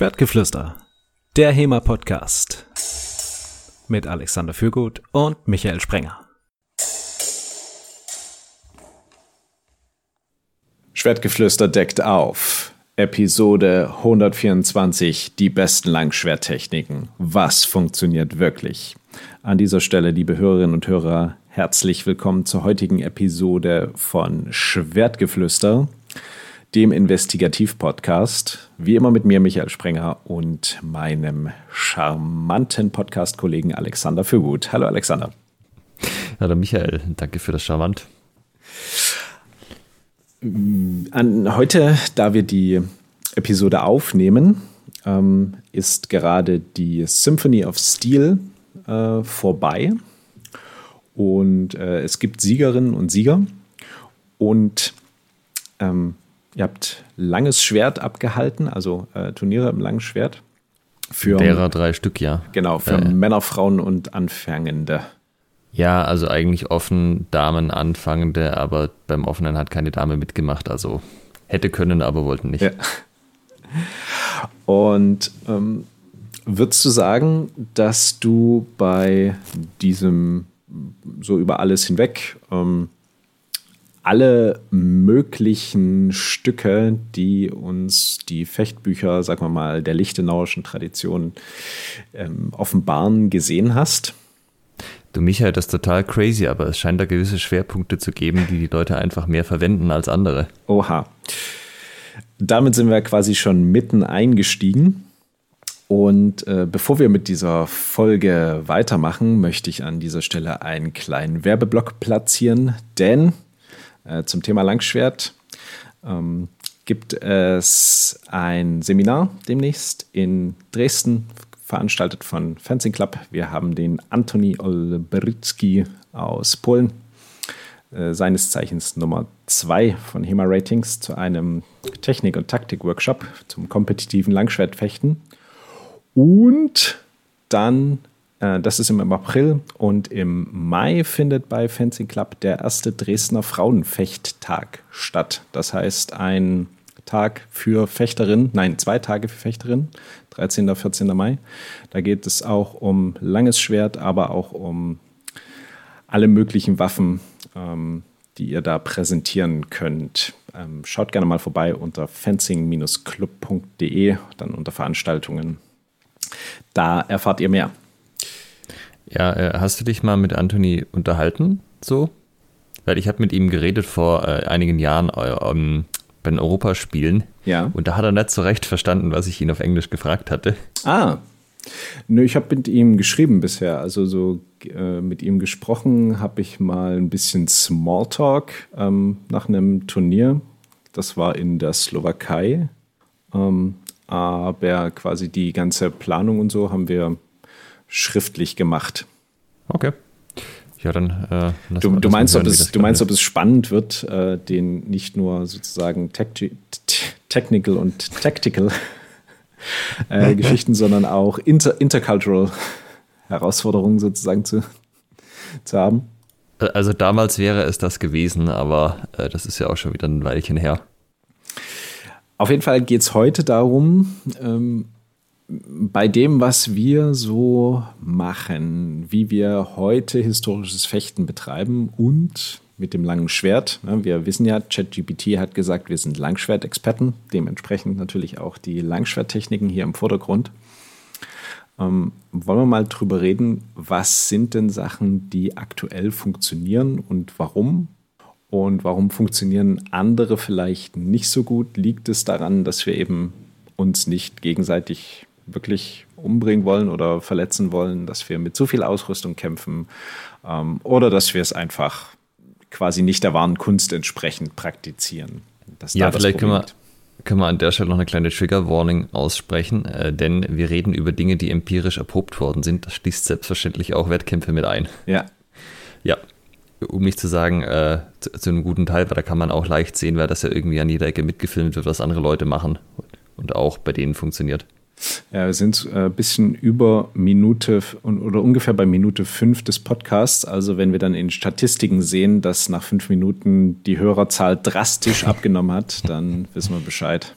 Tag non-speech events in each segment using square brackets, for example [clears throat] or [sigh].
Schwertgeflüster, der HEMA-Podcast mit Alexander Fürgut und Michael Sprenger. Schwertgeflüster deckt auf. Episode 124, die besten Langschwerttechniken. Was funktioniert wirklich? An dieser Stelle, liebe Hörerinnen und Hörer, herzlich willkommen zur heutigen Episode von Schwertgeflüster, dem Investigativ-Podcast. Wie immer mit mir, Michael Sprenger, und meinem charmanten Podcast-Kollegen Alexander Fürgut. Hallo, Alexander. Hallo, Michael. Danke für das Charmant. An, heute, da wir die Episode aufnehmen, ähm, ist gerade die Symphony of Steel äh, vorbei. Und äh, es gibt Siegerinnen und Sieger. Und ähm, Ihr habt langes Schwert abgehalten, also äh, Turniere im langen Schwert. Für, Derer drei Stück, ja. Genau, für äh, Männer, Frauen und Anfängende. Ja, also eigentlich offen, Damen, Anfangende, aber beim Offenen hat keine Dame mitgemacht. Also hätte können, aber wollten nicht. Ja. Und ähm, würdest du sagen, dass du bei diesem so über alles hinweg ähm, alle möglichen Stücke, die uns die Fechtbücher, sagen wir mal, der lichtenauischen Tradition ähm, offenbaren, gesehen hast? Du, Michael, das ist total crazy, aber es scheint da gewisse Schwerpunkte zu geben, die die Leute einfach mehr verwenden als andere. Oha. Damit sind wir quasi schon mitten eingestiegen. Und äh, bevor wir mit dieser Folge weitermachen, möchte ich an dieser Stelle einen kleinen Werbeblock platzieren, denn zum Thema Langschwert ähm, gibt es ein Seminar demnächst in Dresden, veranstaltet von Fencing Club. Wir haben den Antoni Olbrycki aus Polen, äh, seines Zeichens Nummer 2 von HEMA Ratings, zu einem Technik- und Taktik-Workshop zum kompetitiven Langschwertfechten. Und dann äh, das ist im April und im Mai findet bei Fencing Club der erste Dresdner Frauenfechttag statt. Das heißt, ein Tag für Fechterinnen, nein, zwei Tage für Fechterinnen, 13. und 14. Mai. Da geht es auch um langes Schwert, aber auch um alle möglichen Waffen, ähm, die ihr da präsentieren könnt. Ähm, schaut gerne mal vorbei unter fencing-club.de, dann unter Veranstaltungen. Da erfahrt ihr mehr. Ja, äh, hast du dich mal mit Anthony unterhalten? So? Weil ich habe mit ihm geredet vor äh, einigen Jahren ähm, bei den Europaspielen. Ja. Und da hat er nicht so recht verstanden, was ich ihn auf Englisch gefragt hatte. Ah. Nö, ich habe mit ihm geschrieben bisher. Also so äh, mit ihm gesprochen habe ich mal ein bisschen Smalltalk ähm, nach einem Turnier. Das war in der Slowakei. Ähm, aber quasi die ganze Planung und so haben wir schriftlich gemacht. Okay. Ja, dann. Äh, du, du, meinst, hören, ob es, du meinst, ob es spannend wird, äh, den nicht nur sozusagen technical und tactical [laughs] äh, [laughs] Geschichten, sondern auch inter intercultural Herausforderungen sozusagen zu, zu haben? Also damals wäre es das gewesen, aber äh, das ist ja auch schon wieder ein Weilchen her. Auf jeden Fall geht es heute darum, ähm, bei dem, was wir so machen, wie wir heute historisches Fechten betreiben und mit dem langen Schwert. Wir wissen ja, ChatGPT hat gesagt, wir sind Langschwertexperten, dementsprechend natürlich auch die Langschwerttechniken hier im Vordergrund. Ähm, wollen wir mal drüber reden, was sind denn Sachen, die aktuell funktionieren und warum? Und warum funktionieren andere vielleicht nicht so gut? Liegt es daran, dass wir eben uns nicht gegenseitig wirklich umbringen wollen oder verletzen wollen, dass wir mit zu viel Ausrüstung kämpfen ähm, oder dass wir es einfach quasi nicht der wahren Kunst entsprechend praktizieren. ja, vielleicht können wir, können wir an der Stelle noch eine kleine Trigger-Warning aussprechen, äh, denn wir reden über Dinge, die empirisch erprobt worden sind. Das schließt selbstverständlich auch Wettkämpfe mit ein. Ja. Ja, um nicht zu sagen, äh, zu, zu, einem guten Teil, weil da kann man auch leicht sehen, weil das ja irgendwie an jeder Ecke mitgefilmt wird, was andere Leute machen und auch bei denen funktioniert. Ja, wir sind ein äh, bisschen über Minute oder ungefähr bei Minute fünf des Podcasts. Also wenn wir dann in Statistiken sehen, dass nach fünf Minuten die Hörerzahl drastisch abgenommen hat, dann [laughs] wissen wir Bescheid.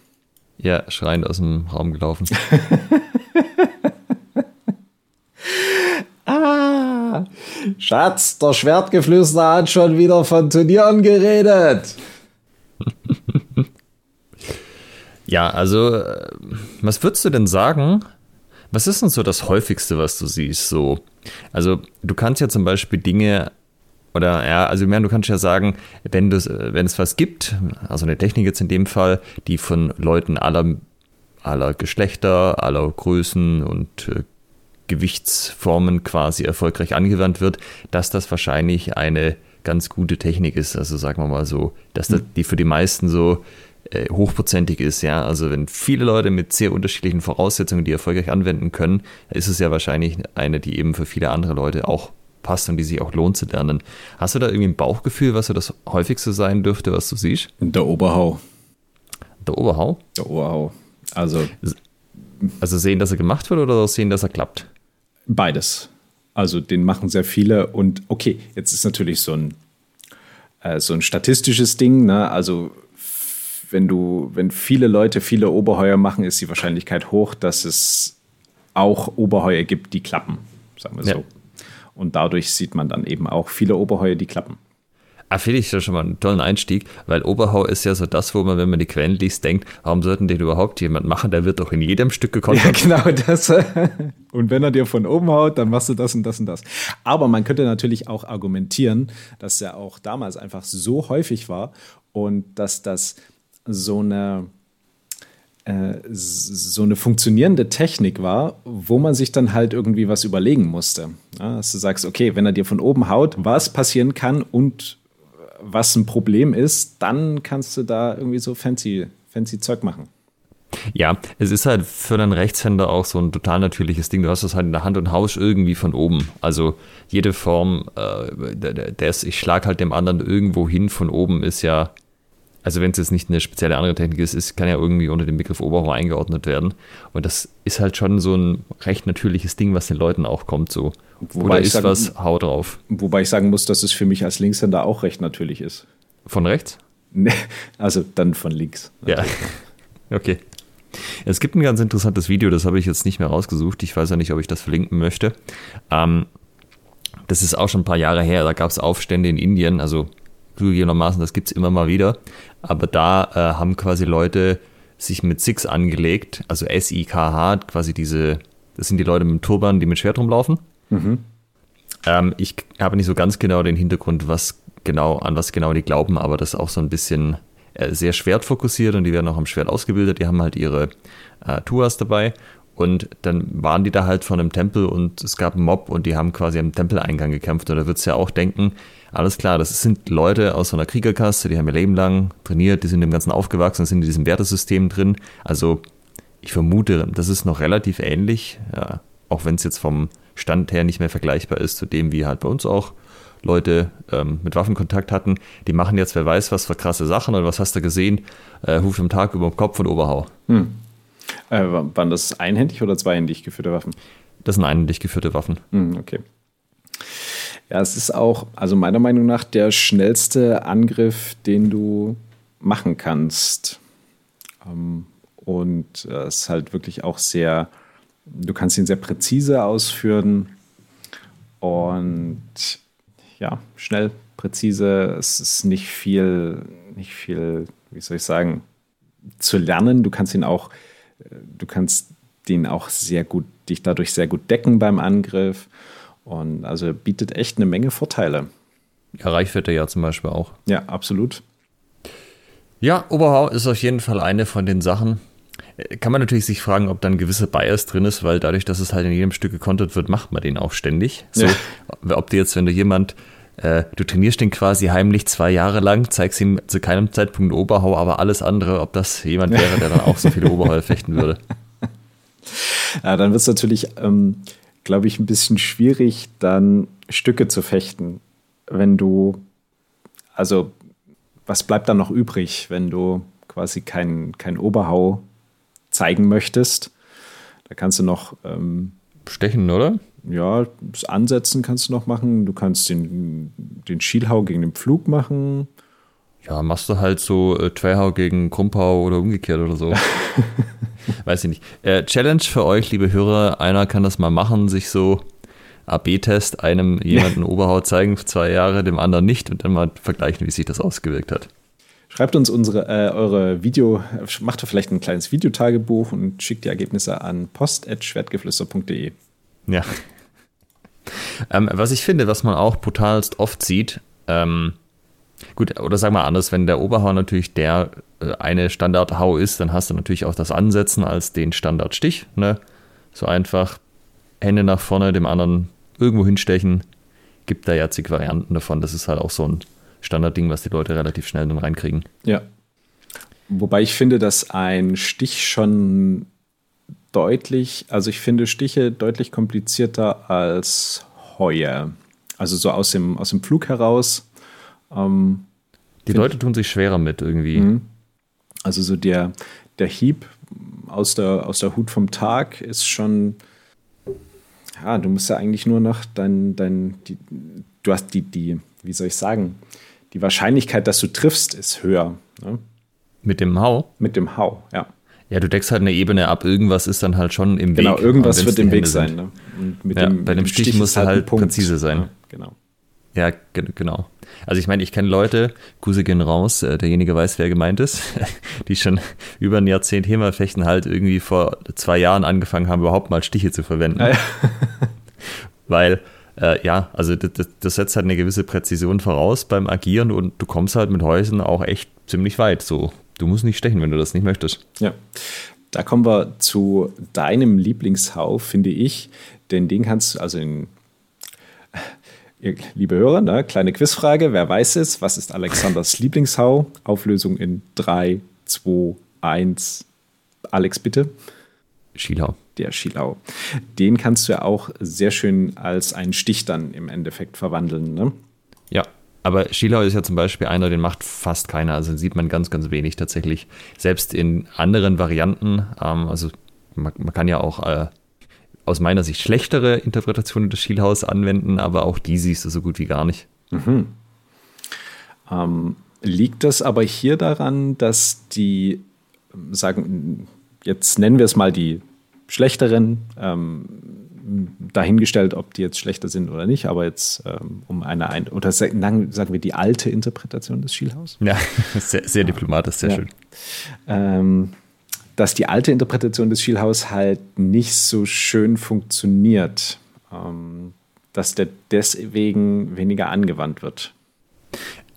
Ja, schreiend aus dem Raum gelaufen. [laughs] ah, Schatz, der Schwertgeflüster hat schon wieder von Turnieren geredet. [laughs] ja, also, äh, was würdest du denn sagen? Was ist denn so das häufigste, was du siehst? So, also, du kannst ja zum Beispiel Dinge oder ja, also du kannst ja sagen, wenn, das, wenn es was gibt, also eine Technik jetzt in dem Fall, die von Leuten aller, aller Geschlechter, aller Größen und äh, Gewichtsformen quasi erfolgreich angewandt wird, dass das wahrscheinlich eine ganz gute Technik ist. Also sagen wir mal so, dass das, die für die meisten so äh, hochprozentig ist, ja. Also wenn viele Leute mit sehr unterschiedlichen Voraussetzungen die erfolgreich anwenden können, ist es ja wahrscheinlich eine, die eben für viele andere Leute auch passt und die sich auch lohnt zu lernen. Hast du da irgendwie ein Bauchgefühl, was so das häufigste sein dürfte, was du siehst? Der Oberhau. Der Oberhau? Der Oberhau. Also. Also sehen, dass er gemacht wird oder sehen, dass er klappt? Beides. Also den machen sehr viele und okay, jetzt ist natürlich so ein, äh, so ein statistisches Ding, ne? Also wenn du, wenn viele Leute viele Oberheuer machen, ist die Wahrscheinlichkeit hoch, dass es auch Oberheuer gibt, die klappen, sagen wir ja. so. Und dadurch sieht man dann eben auch viele Oberheuer, die klappen. Ah, finde ich schon mal einen tollen Einstieg, weil Oberhau ist ja so das, wo man, wenn man die Quellen liest, denkt, warum sollten den überhaupt jemand machen? Der wird doch in jedem Stück gekontert. Ja, [laughs] genau das. Und wenn er dir von oben haut, dann machst du das und das und das. Aber man könnte natürlich auch argumentieren, dass er auch damals einfach so häufig war und dass das so eine äh, so eine funktionierende Technik war, wo man sich dann halt irgendwie was überlegen musste. Ja, dass du sagst, okay, wenn er dir von oben haut, was passieren kann und was ein Problem ist, dann kannst du da irgendwie so fancy, fancy Zeug machen. Ja, es ist halt für einen Rechtshänder auch so ein total natürliches Ding. Du hast das halt in der Hand und haust irgendwie von oben. Also jede Form äh, des, ich schlag halt dem anderen irgendwo hin von oben ist ja also wenn es jetzt nicht eine spezielle andere Technik ist, ist, kann ja irgendwie unter dem Begriff Oberhau eingeordnet werden. Und das ist halt schon so ein recht natürliches Ding, was den Leuten auch kommt. So. Wobei Oder ist sagen, was, hau drauf. Wobei ich sagen muss, dass es für mich als Linkshänder auch recht natürlich ist. Von rechts? Also dann von links. Natürlich. Ja, [laughs] okay. Es gibt ein ganz interessantes Video, das habe ich jetzt nicht mehr rausgesucht. Ich weiß ja nicht, ob ich das verlinken möchte. Ähm, das ist auch schon ein paar Jahre her. Da gab es Aufstände in Indien, also zugegebenermaßen, das gibt es immer mal wieder. Aber da äh, haben quasi Leute sich mit Six angelegt, also S-I-K-H, quasi diese, das sind die Leute mit dem Turban, die mit Schwert rumlaufen. Mhm. Ähm, ich habe nicht so ganz genau den Hintergrund, was genau, an was genau die glauben, aber das ist auch so ein bisschen äh, sehr schwertfokussiert und die werden auch am Schwert ausgebildet. Die haben halt ihre äh, Tuas dabei und dann waren die da halt vor einem Tempel und es gab einen Mob und die haben quasi am Tempeleingang gekämpft. Und da würdest du ja auch denken, alles klar, das sind Leute aus so einer Kriegerkaste, die haben ihr Leben lang trainiert, die sind im Ganzen aufgewachsen, sind in diesem Wertesystem drin. Also ich vermute, das ist noch relativ ähnlich, ja, auch wenn es jetzt vom Stand her nicht mehr vergleichbar ist zu dem, wie halt bei uns auch Leute ähm, mit Waffen Kontakt hatten. Die machen jetzt, wer weiß was für krasse Sachen oder was hast du gesehen, äh, Huf am Tag über den Kopf und Oberhau. Hm. Äh, waren das einhändig oder zweihändig geführte Waffen? Das sind einhändig geführte Waffen. Hm, okay. Ja, es ist auch, also meiner Meinung nach, der schnellste Angriff, den du machen kannst. Ähm, und es ist halt wirklich auch sehr, du kannst ihn sehr präzise ausführen und ja, schnell, präzise. Es ist nicht viel, nicht viel, wie soll ich sagen, zu lernen. Du kannst ihn auch, du kannst den auch sehr gut, dich dadurch sehr gut decken beim Angriff. Und also bietet echt eine Menge Vorteile. Ja, Reichweite ja zum Beispiel auch. Ja, absolut. Ja, Oberhau ist auf jeden Fall eine von den Sachen. Äh, kann man natürlich sich fragen, ob da ein gewisser Bias drin ist, weil dadurch, dass es halt in jedem Stück gekontert wird, macht man den auch ständig. So, ja. Ob du jetzt, wenn du jemand, äh, du trainierst den quasi heimlich zwei Jahre lang, zeigst ihm zu keinem Zeitpunkt Oberhau, aber alles andere, ob das jemand wäre, der dann auch so viele Oberhau fechten würde. [laughs] Ja, dann wird es natürlich ähm, glaube ich, ein bisschen schwierig, dann Stücke zu fechten, wenn du, also was bleibt dann noch übrig, wenn du quasi kein, kein Oberhau zeigen möchtest? Da kannst du noch ähm, stechen, oder? Ja, das Ansetzen kannst du noch machen. Du kannst den, den Schielhau gegen den Pflug machen. Ja, machst du halt so äh, Twerhau gegen Krumpau oder umgekehrt oder so. [laughs] Weiß ich nicht. Äh, Challenge für euch, liebe Hörer. Einer kann das mal machen, sich so AB-Test einem [laughs] jemanden Oberhaut zeigen für zwei Jahre, dem anderen nicht und dann mal vergleichen, wie sich das ausgewirkt hat. Schreibt uns unsere, äh, eure Video, macht vielleicht ein kleines Videotagebuch und schickt die Ergebnisse an post.schwertgeflüster.de. Ja. Ähm, was ich finde, was man auch brutalst oft sieht, ähm, gut, oder sagen wir anders, wenn der Oberhau natürlich der äh, eine Standardhau ist, dann hast du natürlich auch das Ansetzen als den Standardstich. Ne? So einfach Hände nach vorne, dem anderen irgendwo hinstechen. Gibt da ja zig Varianten davon. Das ist halt auch so ein Standardding, was die Leute relativ schnell dann reinkriegen. Ja. Wobei ich finde, dass ein Stich schon deutlich, also ich finde Stiche deutlich komplizierter als Heuer. Also so aus dem, aus dem Flug heraus. Ähm, die Leute tun sich schwerer mit irgendwie. Mhm. Also so der, der Hieb aus der, aus der Hut vom Tag ist schon, ja, du musst ja eigentlich nur noch dein, dein die, du hast die, die, wie soll ich sagen, die Wahrscheinlichkeit, dass du triffst, ist höher. Ne? Mit dem Hau? Mit dem Hau, ja. Ja, du deckst halt eine Ebene ab. Irgendwas ist dann halt schon im genau, Weg. Genau, irgendwas wird im Weg sein. Ne? Ja, dem, bei dem Stich, Stich muss halt, halt präzise sein. Ja, genau. Ja, genau. Also ich meine, ich kenne Leute, Grüße gehen raus, äh, derjenige weiß, wer gemeint ist, [laughs] die schon über ein Jahrzehnt Hemafechten halt irgendwie vor zwei Jahren angefangen haben, überhaupt mal Stiche zu verwenden. Ja, ja. [laughs] Weil, äh, ja, also das, das, setzt halt eine gewisse Präzision voraus beim Agieren und du kommst halt mit Häusern auch echt ziemlich weit. So, du musst nicht stechen, wenn du das nicht möchtest. Ja. Da kommen wir zu deinem Lieblingshau, finde ich. Denn den kannst du, also in [laughs] liebe Hörer, ne, kleine Quizfrage. Wer weiß es? Was ist Alexanders [laughs] Lieblingshau? Auflösung in 3, 2, 1. Alex, bitte. Schilau. Der Schilau. Den kannst du ja auch sehr schön als einen Stich dann im Endeffekt verwandeln. Ne? Ja, aber Schilau ist ja zum Beispiel einer, den macht fast keiner. Also sieht man ganz, ganz wenig tatsächlich. Selbst in anderen Varianten. Ähm, also man, man, kann ja auch äh, aus meiner Sicht schlechtere Interpretationen des Schielhaus anwenden, aber auch die siehst du so gut wie gar nicht. Mhm. Ähm, liegt das aber hier daran, dass die, sagen, jetzt nennen wir es mal die schlechteren, ähm, dahingestellt, ob die jetzt schlechter sind oder nicht, aber jetzt ähm, um eine, ein oder sagen wir die alte Interpretation des Schielhaus? Ja, [laughs] sehr, sehr diplomatisch, sehr ja. schön. Ähm, dass die alte Interpretation des Schielhaus halt nicht so schön funktioniert, ähm, dass der deswegen weniger angewandt wird.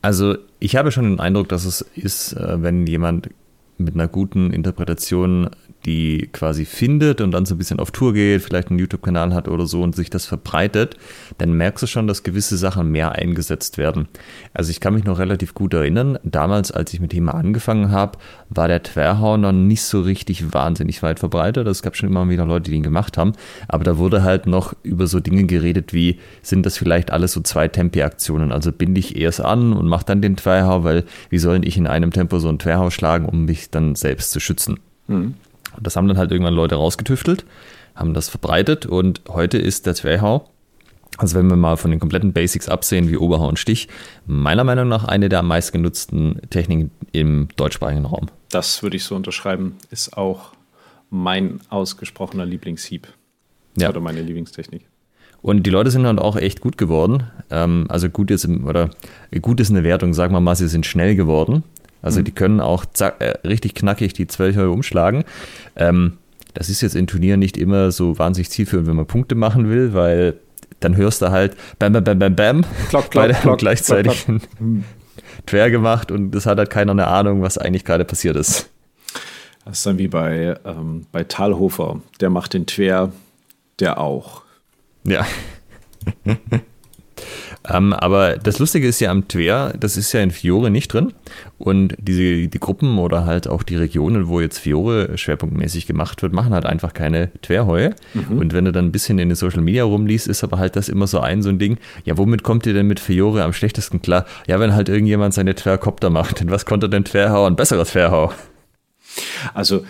Also ich habe schon den Eindruck, dass es ist, äh, wenn jemand mit einer guten Interpretation die quasi findet und dann so ein bisschen auf Tour geht, vielleicht einen YouTube-Kanal hat oder so und sich das verbreitet, dann merkst du schon, dass gewisse Sachen mehr eingesetzt werden. Also ich kann mich noch relativ gut erinnern, damals, als ich mit Thema angefangen habe, war der Twerhau noch nicht so richtig wahnsinnig weit verbreitet. Es gab schon immer wieder Leute, die ihn gemacht haben, aber da wurde halt noch über so Dinge geredet wie, sind das vielleicht alles so zwei Tempi-Aktionen? Also binde ich erst an und mache dann den Twerhau, weil wie soll ich in einem Tempo so einen Twerhau schlagen, um mich dann selbst zu schützen? Mhm. Und das haben dann halt irgendwann Leute rausgetüftelt, haben das verbreitet und heute ist der Zwerchhau, also wenn wir mal von den kompletten Basics absehen, wie Oberhau und Stich, meiner Meinung nach eine der meistgenutzten Techniken im deutschsprachigen Raum. Das würde ich so unterschreiben, ist auch mein ausgesprochener Lieblingshieb. Ja. Oder meine Lieblingstechnik. Und die Leute sind dann auch echt gut geworden. Ähm, also gut ist, oder gut ist eine Wertung, sagen wir mal, sie sind schnell geworden. Also mhm. die können auch zack, äh, richtig knackig die 12 Euro umschlagen. Ähm, das ist jetzt in Turnieren nicht immer so wahnsinnig zielführend, wenn man Punkte machen will, weil dann hörst du halt bam, bam, bam, bam, bam. Klock, klock, [laughs] klock, gleichzeitig klock, klock. Quer gemacht und es hat halt keiner eine Ahnung, was eigentlich gerade passiert ist. Das ist dann wie bei, ähm, bei Talhofer. Der macht den Twer, der auch. Ja. [laughs] Ähm, aber das Lustige ist ja am Twer, das ist ja in Fiore nicht drin. Und diese, die Gruppen oder halt auch die Regionen, wo jetzt Fiore schwerpunktmäßig gemacht wird, machen halt einfach keine Twerheue. Mhm. Und wenn du dann ein bisschen in den Social Media rumliest, ist aber halt das immer so ein, so ein Ding. Ja, womit kommt ihr denn mit Fiore am schlechtesten klar? Ja, wenn halt irgendjemand seine Twerkopter macht. Denn was konnte denn Twerhau? Ein besseres Twerhau. Also,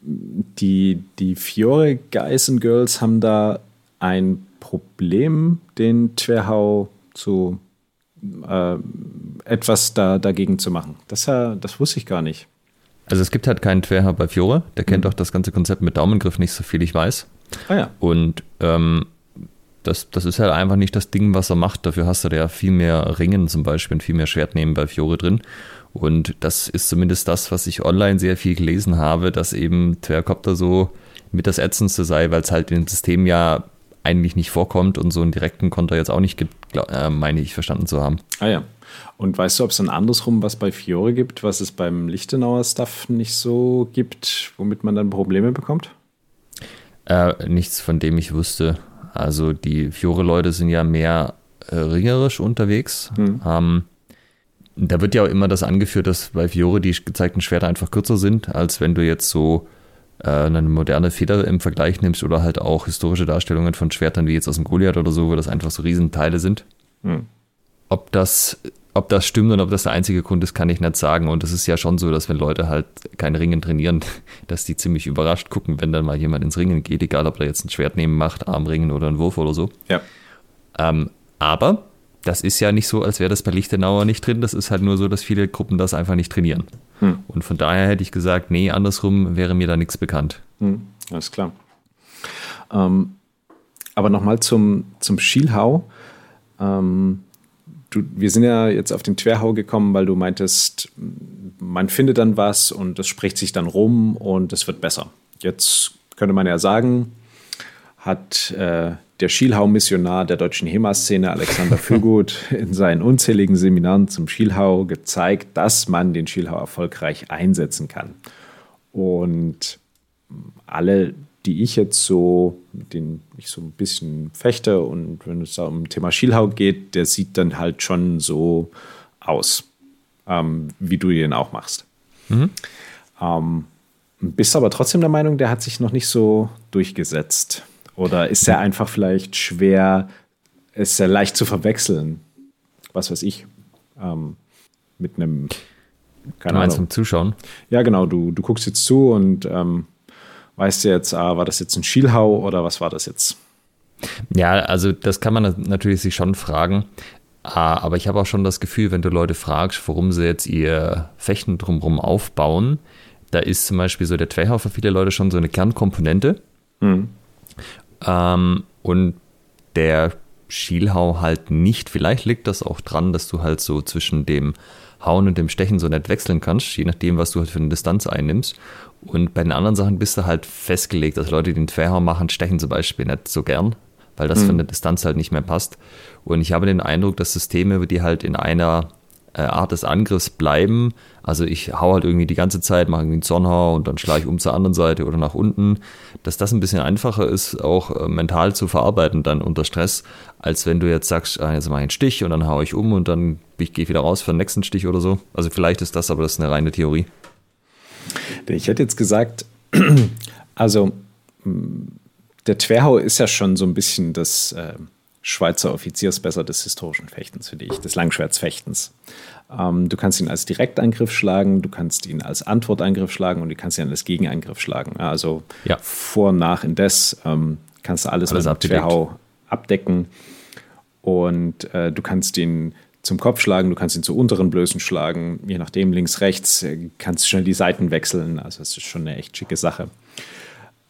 die, die Fiore Guys and Girls haben da ein Problem, den Twerhau zu äh, etwas da, dagegen zu machen. Das, äh, das wusste ich gar nicht. Also es gibt halt keinen Querhaar bei Fiore, der kennt mhm. auch das ganze Konzept mit Daumengriff nicht so viel, ich weiß. Ah ja. Und ähm, das, das ist halt einfach nicht das Ding, was er macht. Dafür hast du ja viel mehr Ringen zum Beispiel und viel mehr Schwert nehmen bei Fiore drin. Und das ist zumindest das, was ich online sehr viel gelesen habe, dass eben Twercopter so mit das Ätzendste sei, weil es halt dem System ja eigentlich nicht vorkommt und so einen direkten Konter jetzt auch nicht gibt, glaub, äh, meine ich verstanden zu haben. Ah ja. Und weißt du, ob es dann andersrum was bei Fiore gibt, was es beim Lichtenauer Stuff nicht so gibt, womit man dann Probleme bekommt? Äh, nichts, von dem ich wusste. Also die Fiore-Leute sind ja mehr äh, ringerisch unterwegs. Hm. Ähm, da wird ja auch immer das angeführt, dass bei Fiore die gezeigten Schwerter einfach kürzer sind, als wenn du jetzt so eine moderne Feder im Vergleich nimmst oder halt auch historische Darstellungen von Schwertern wie jetzt aus dem Goliath oder so, wo das einfach so Riesenteile sind. Hm. Ob das ob das stimmt und ob das der einzige Grund ist, kann ich nicht sagen. Und es ist ja schon so, dass wenn Leute halt kein Ringen trainieren, [laughs] dass die ziemlich überrascht gucken, wenn dann mal jemand ins Ringen geht, egal ob er jetzt ein Schwert nehmen macht, Armringen oder einen Wurf oder so. Ja. Ähm, aber das ist ja nicht so, als wäre das bei Lichtenauer nicht drin. Das ist halt nur so, dass viele Gruppen das einfach nicht trainieren. Hm. Und von daher hätte ich gesagt, nee, andersrum wäre mir da nichts bekannt. Hm, alles klar. Ähm, aber nochmal zum, zum Schielhau. Ähm, du, wir sind ja jetzt auf den Twerhau gekommen, weil du meintest, man findet dann was und es spricht sich dann rum und es wird besser. Jetzt könnte man ja sagen, hat äh, der Schielhau-Missionar der deutschen HEMA-Szene Alexander Fürgut [laughs] in seinen unzähligen Seminaren zum Schielhau gezeigt, dass man den Schielhau erfolgreich einsetzen kann. Und alle die ich jetzt so, den ich so ein bisschen fechte und wenn es da um Thema Schielhaut geht, der sieht dann halt schon so aus, ähm, wie du ihn auch machst. Mhm. Ähm, bist aber trotzdem der Meinung, der hat sich noch nicht so durchgesetzt? Oder ist er einfach vielleicht schwer, ist er leicht zu verwechseln? Was weiß ich. Ähm, mit einem. Keine du meinst Ahnung. zum Zuschauen? Ja, genau. Du, du guckst jetzt zu und ähm, weißt du jetzt, ah, war das jetzt ein Schielhau oder was war das jetzt? Ja, also das kann man natürlich sich schon fragen. Ah, aber ich habe auch schon das Gefühl, wenn du Leute fragst, warum sie jetzt ihr Fechten drumherum aufbauen, da ist zum Beispiel so der Twehau für viele Leute schon so eine Kernkomponente. Mhm. Ähm, und der Schielhau halt nicht. Vielleicht liegt das auch dran, dass du halt so zwischen dem Hauen und dem Stechen so nicht wechseln kannst, je nachdem, was du halt für eine Distanz einnimmst. Und bei den anderen Sachen bist du halt festgelegt. dass Leute, die den Querhau machen, stechen zum Beispiel nicht so gern, weil das mhm. von der Distanz halt nicht mehr passt. Und ich habe den Eindruck, dass Systeme, die halt in einer Art des Angriffs bleiben, also ich hau halt irgendwie die ganze Zeit, mache irgendwie einen Zornhau und dann schlage ich um zur anderen Seite oder nach unten, dass das ein bisschen einfacher ist, auch äh, mental zu verarbeiten dann unter Stress, als wenn du jetzt sagst, ah, jetzt mache ich einen Stich und dann haue ich um und dann ich gehe wieder raus für den nächsten Stich oder so. Also vielleicht ist das, aber das ist eine reine Theorie. Ich hätte jetzt gesagt, [clears throat] also der Twerhau ist ja schon so ein bisschen das äh, Schweizer Offiziersbesser des historischen Fechtens, finde ich, des Langschwertsfechtens. Ähm, du kannst ihn als Direktangriff schlagen, du kannst ihn als Antwortangriff schlagen und du kannst ihn als Gegenangriff schlagen. Also ja. vor, nach, indes ähm, kannst du alles, alles mit dem Twerhau abdecken. Und äh, du kannst ihn zum Kopf schlagen, du kannst ihn zu unteren Blößen schlagen, je nachdem, links, rechts, äh, kannst schnell die Seiten wechseln. Also es ist schon eine echt schicke Sache.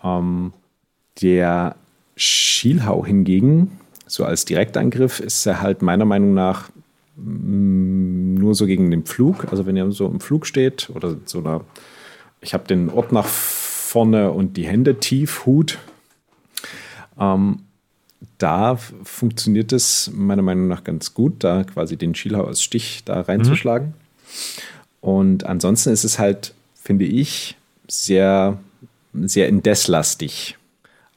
Ähm, der Schielhau hingegen, so als Direktangriff, ist er halt meiner Meinung nach mm, nur so gegen den Flug. Also wenn er so im Flug steht oder so einer, ich habe den Ort nach vorne und die Hände tief, Hut. Ähm, da funktioniert es meiner Meinung nach ganz gut, da quasi den Schielhau als Stich da reinzuschlagen. Mhm. Und ansonsten ist es halt, finde ich, sehr, sehr indeslastig.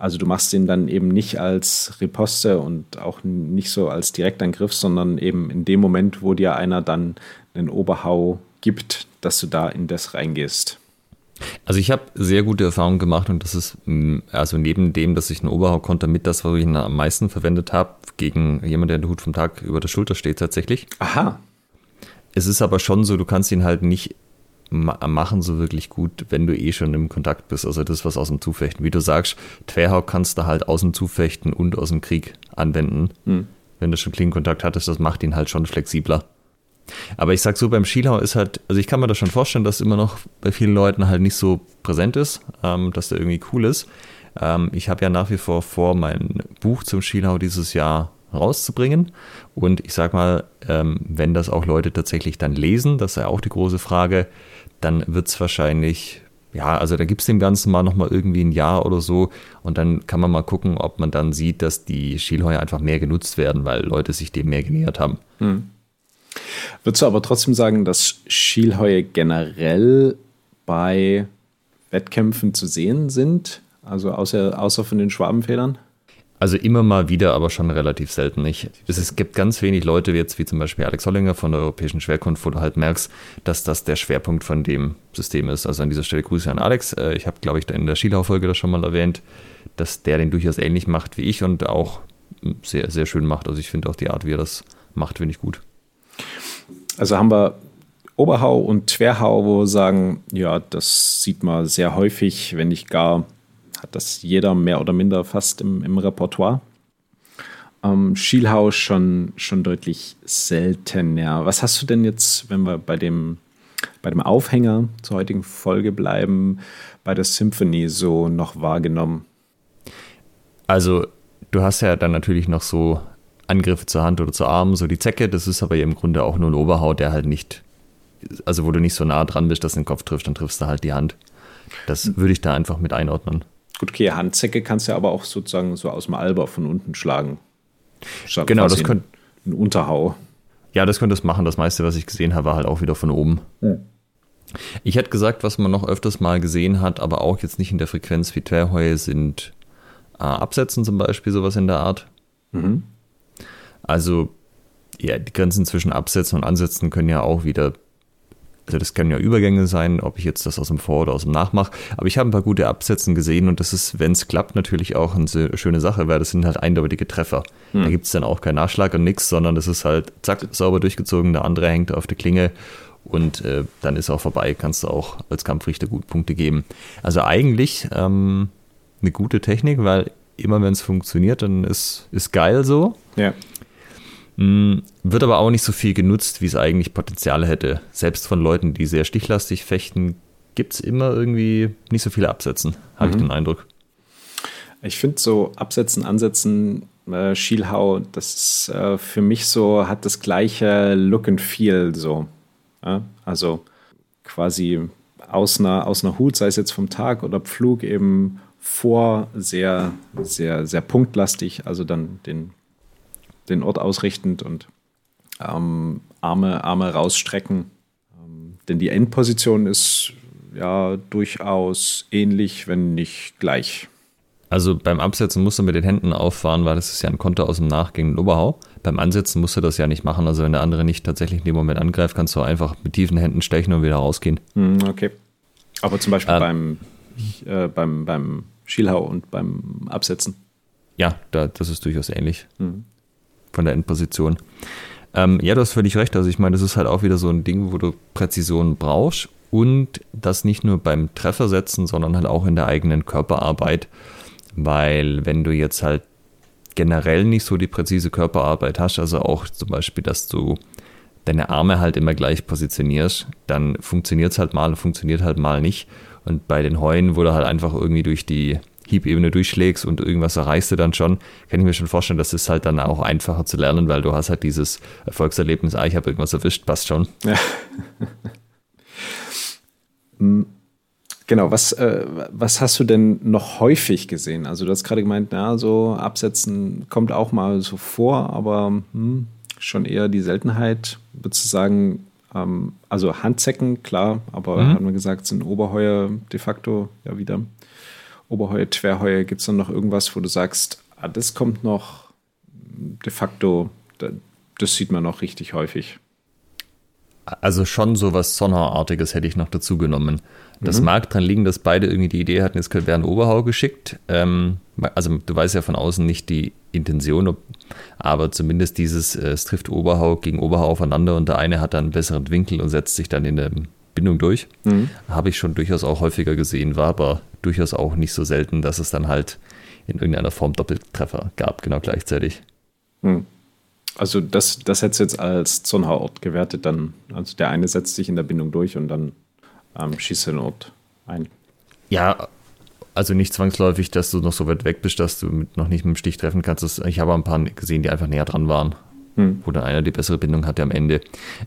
Also du machst den dann eben nicht als Riposte und auch nicht so als Direktangriff, sondern eben in dem Moment, wo dir einer dann einen Oberhau gibt, dass du da in das reingehst. Also ich habe sehr gute Erfahrungen gemacht und das ist mm, also neben dem, dass ich einen Oberhau-Konter mit das, was ich am meisten verwendet habe, gegen jemanden, der den Hut vom Tag über der Schulter steht tatsächlich. Aha. Es ist aber schon so, du kannst ihn halt nicht machen so wirklich gut, wenn du eh schon im Kontakt bist. Also das was aus dem Zufechten. Wie du sagst, Twerhau kannst du halt aus dem Zufechten und aus dem Krieg anwenden. Hm. wenn du schon Klingenkontakt hattest, das macht ihn halt schon flexibler. Aber ich sag so, beim Schielhau ist halt, also ich kann mir das schon vorstellen, dass immer noch bei vielen Leuten halt nicht so präsent ist, ähm, dass der irgendwie cool ist. Ähm, ich habe ja nach wie vor vor, mein Buch zum Schielhau dieses Jahr rauszubringen. Und ich sag mal, ähm, wenn das auch Leute tatsächlich dann lesen, das ja auch die große Frage, dann wird es wahrscheinlich, ja, also da gibt es dem Ganzen mal nochmal irgendwie ein Jahr oder so und dann kann man mal gucken, ob man dann sieht, dass die Schielheuer einfach mehr genutzt werden, weil Leute sich dem mehr genähert haben. Hm. Würdest du aber trotzdem sagen, dass Schielhäue generell bei Wettkämpfen zu sehen sind? Also außer, außer von den Schwabenfedern? Also immer mal wieder, aber schon relativ selten nicht. Es gibt ganz wenig Leute, jetzt wie zum Beispiel Alex Hollinger von der Europäischen Schwerkunft, wo du halt merkst, dass das der Schwerpunkt von dem System ist. Also an dieser Stelle Grüße an Alex. Äh, ich habe, glaube ich, in der Skilaufolge das schon mal erwähnt, dass der den durchaus ähnlich macht wie ich und auch sehr, sehr schön macht. Also ich finde auch die Art, wie er das macht, finde ich gut. Also haben wir Oberhau und Twerhau, wo wir sagen, ja, das sieht man sehr häufig, wenn nicht gar hat das jeder mehr oder minder fast im, im Repertoire. Ähm, Schielhaus schon, schon deutlich seltener. Was hast du denn jetzt, wenn wir bei dem, bei dem Aufhänger zur heutigen Folge bleiben, bei der Symphony so noch wahrgenommen? Also, du hast ja dann natürlich noch so Angriffe zur Hand oder zur Arm, so die Zecke, das ist aber ja im Grunde auch nur ein Oberhaut, der halt nicht, also wo du nicht so nah dran bist, dass du den Kopf triffst, dann triffst du halt die Hand. Das würde ich da einfach mit einordnen. Gut, okay, Handzecke kannst du ja aber auch sozusagen so aus dem Alber von unten schlagen. Statt genau, das könnte. Ein Unterhau. Ja, das könnte es machen. Das meiste, was ich gesehen habe, war halt auch wieder von oben. Hm. Ich hätte gesagt, was man noch öfters mal gesehen hat, aber auch jetzt nicht in der Frequenz wie Twerheue, sind äh, Absätzen zum Beispiel, sowas in der Art. Mhm. Also, ja, die Grenzen zwischen Absätzen und Ansätzen können ja auch wieder also das können ja Übergänge sein, ob ich jetzt das aus dem Vor- oder aus dem Nachmache. Aber ich habe ein paar gute Absätzen gesehen und das ist, wenn es klappt, natürlich auch eine schöne Sache, weil das sind halt eindeutige Treffer. Hm. Da gibt es dann auch keinen Nachschlag und nichts, sondern das ist halt zack, sauber durchgezogen, der andere hängt auf der Klinge und äh, dann ist auch vorbei, kannst du auch als Kampfrichter gut Punkte geben. Also eigentlich ähm, eine gute Technik, weil immer wenn es funktioniert, dann ist, ist geil so. Ja. Mm, wird aber auch nicht so viel genutzt, wie es eigentlich Potenzial hätte. Selbst von Leuten, die sehr stichlastig fechten, gibt es immer irgendwie nicht so viele Absätzen, habe mhm. ich den Eindruck. Ich finde so Absätzen, Ansätzen, äh, Schielhau, das ist äh, für mich so, hat das gleiche Look and Feel so. Ja? Also quasi aus einer, aus einer Hut, sei es jetzt vom Tag oder Pflug, eben vor sehr, sehr, sehr punktlastig, also dann den den Ort ausrichtend und ähm, Arme, Arme rausstrecken. Ähm, denn die Endposition ist ja durchaus ähnlich, wenn nicht gleich. Also beim Absetzen musst du mit den Händen auffahren, weil das ist ja ein Konter aus dem nachgehenden Oberhau. Beim Ansetzen musst du das ja nicht machen. Also wenn der andere nicht tatsächlich in dem Moment angreift, kannst du einfach mit tiefen Händen stechen und wieder rausgehen. Hm, okay. Aber zum Beispiel ähm, beim, äh, beim, beim Schielhau und beim Absetzen. Ja, da, das ist durchaus ähnlich. Mhm von der Endposition. Ähm, ja, du hast völlig recht. Also ich meine, das ist halt auch wieder so ein Ding, wo du Präzision brauchst und das nicht nur beim Treffer setzen, sondern halt auch in der eigenen Körperarbeit. Weil wenn du jetzt halt generell nicht so die präzise Körperarbeit hast, also auch zum Beispiel, dass du deine Arme halt immer gleich positionierst, dann funktioniert es halt mal und funktioniert halt mal nicht. Und bei den Heuen, du halt einfach irgendwie durch die Hiebebene durchschlägst und irgendwas erreichst du dann schon, kann ich mir schon vorstellen, das ist halt dann auch einfacher zu lernen, weil du hast halt dieses Erfolgserlebnis, ah, ich habe irgendwas erwischt, passt schon. Ja. Hm. Genau, was, äh, was hast du denn noch häufig gesehen? Also du hast gerade gemeint, na, so Absetzen kommt auch mal so vor, aber hm, schon eher die Seltenheit. Würdest du sagen, ähm, also Handzecken, klar, aber mhm. haben wir gesagt, sind Oberheuer de facto ja wieder Oberheue, Twerheue, gibt es dann noch irgendwas, wo du sagst, ah, das kommt noch de facto, das sieht man noch richtig häufig? Also schon so was Sonderartiges hätte ich noch dazu genommen. Das mhm. mag dran liegen, dass beide irgendwie die Idee hatten, es wäre ein Oberhau geschickt. Ähm, also du weißt ja von außen nicht die Intention, aber zumindest dieses, äh, es trifft Oberhau gegen Oberhau aufeinander und der eine hat dann einen besseren Winkel und setzt sich dann in der Bindung durch. Mhm. Habe ich schon durchaus auch häufiger gesehen, war aber durchaus auch nicht so selten, dass es dann halt in irgendeiner Form Doppeltreffer gab, genau gleichzeitig. Mhm. Also das, das hättest du jetzt als Zonenhaarort gewertet dann. Also der eine setzt sich in der Bindung durch und dann ähm, schießt den Ort ein. Ja, also nicht zwangsläufig, dass du noch so weit weg bist, dass du mit, noch nicht mit dem Stich treffen kannst. ich habe ein paar gesehen, die einfach näher dran waren, hm. wo dann einer die bessere Bindung hatte am Ende.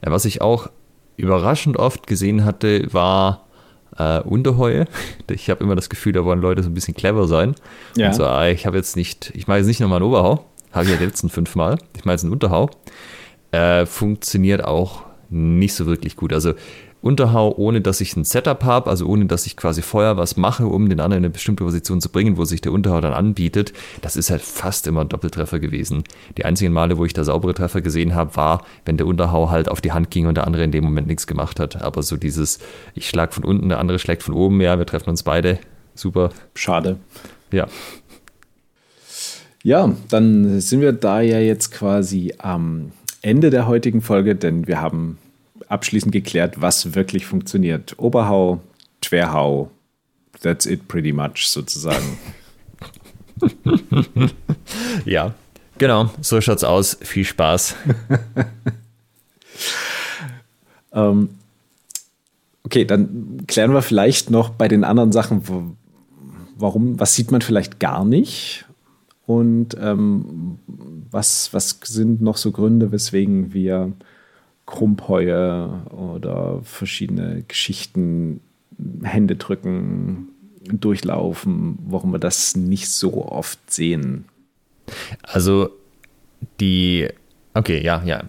Äh, was ich auch überraschend oft gesehen hatte, war äh, Unterheue. [laughs] Ich habe immer das Gefühl, da wollen Leute so ein bisschen clever sein. Ja. Und so, ah, ich habe jetzt nicht, ich mache jetzt nicht nochmal einen Oberhau, habe ich ja die letzten fünfmal. Ich mache jetzt einen Unterhau. Äh, funktioniert auch nicht so wirklich gut. Also Unterhau, ohne dass ich ein Setup habe, also ohne dass ich quasi vorher was mache, um den anderen in eine bestimmte Position zu bringen, wo sich der Unterhau dann anbietet, das ist halt fast immer ein Doppeltreffer gewesen. Die einzigen Male, wo ich da saubere Treffer gesehen habe, war, wenn der Unterhau halt auf die Hand ging und der andere in dem Moment nichts gemacht hat. Aber so dieses, ich schlag von unten, der andere schlägt von oben, ja, wir treffen uns beide. Super. Schade. Ja. Ja, dann sind wir da ja jetzt quasi am Ende der heutigen Folge, denn wir haben abschließend geklärt, was wirklich funktioniert. Oberhau, Twerhau, that's it pretty much sozusagen. [laughs] ja, genau, so schaut's aus. Viel Spaß. [laughs] ähm, okay, dann klären wir vielleicht noch bei den anderen Sachen, wo, warum, was sieht man vielleicht gar nicht und ähm, was, was sind noch so Gründe, weswegen wir Krumpheue oder verschiedene Geschichten, Hände drücken, durchlaufen, warum wir das nicht so oft sehen. Also die, okay, ja, ja,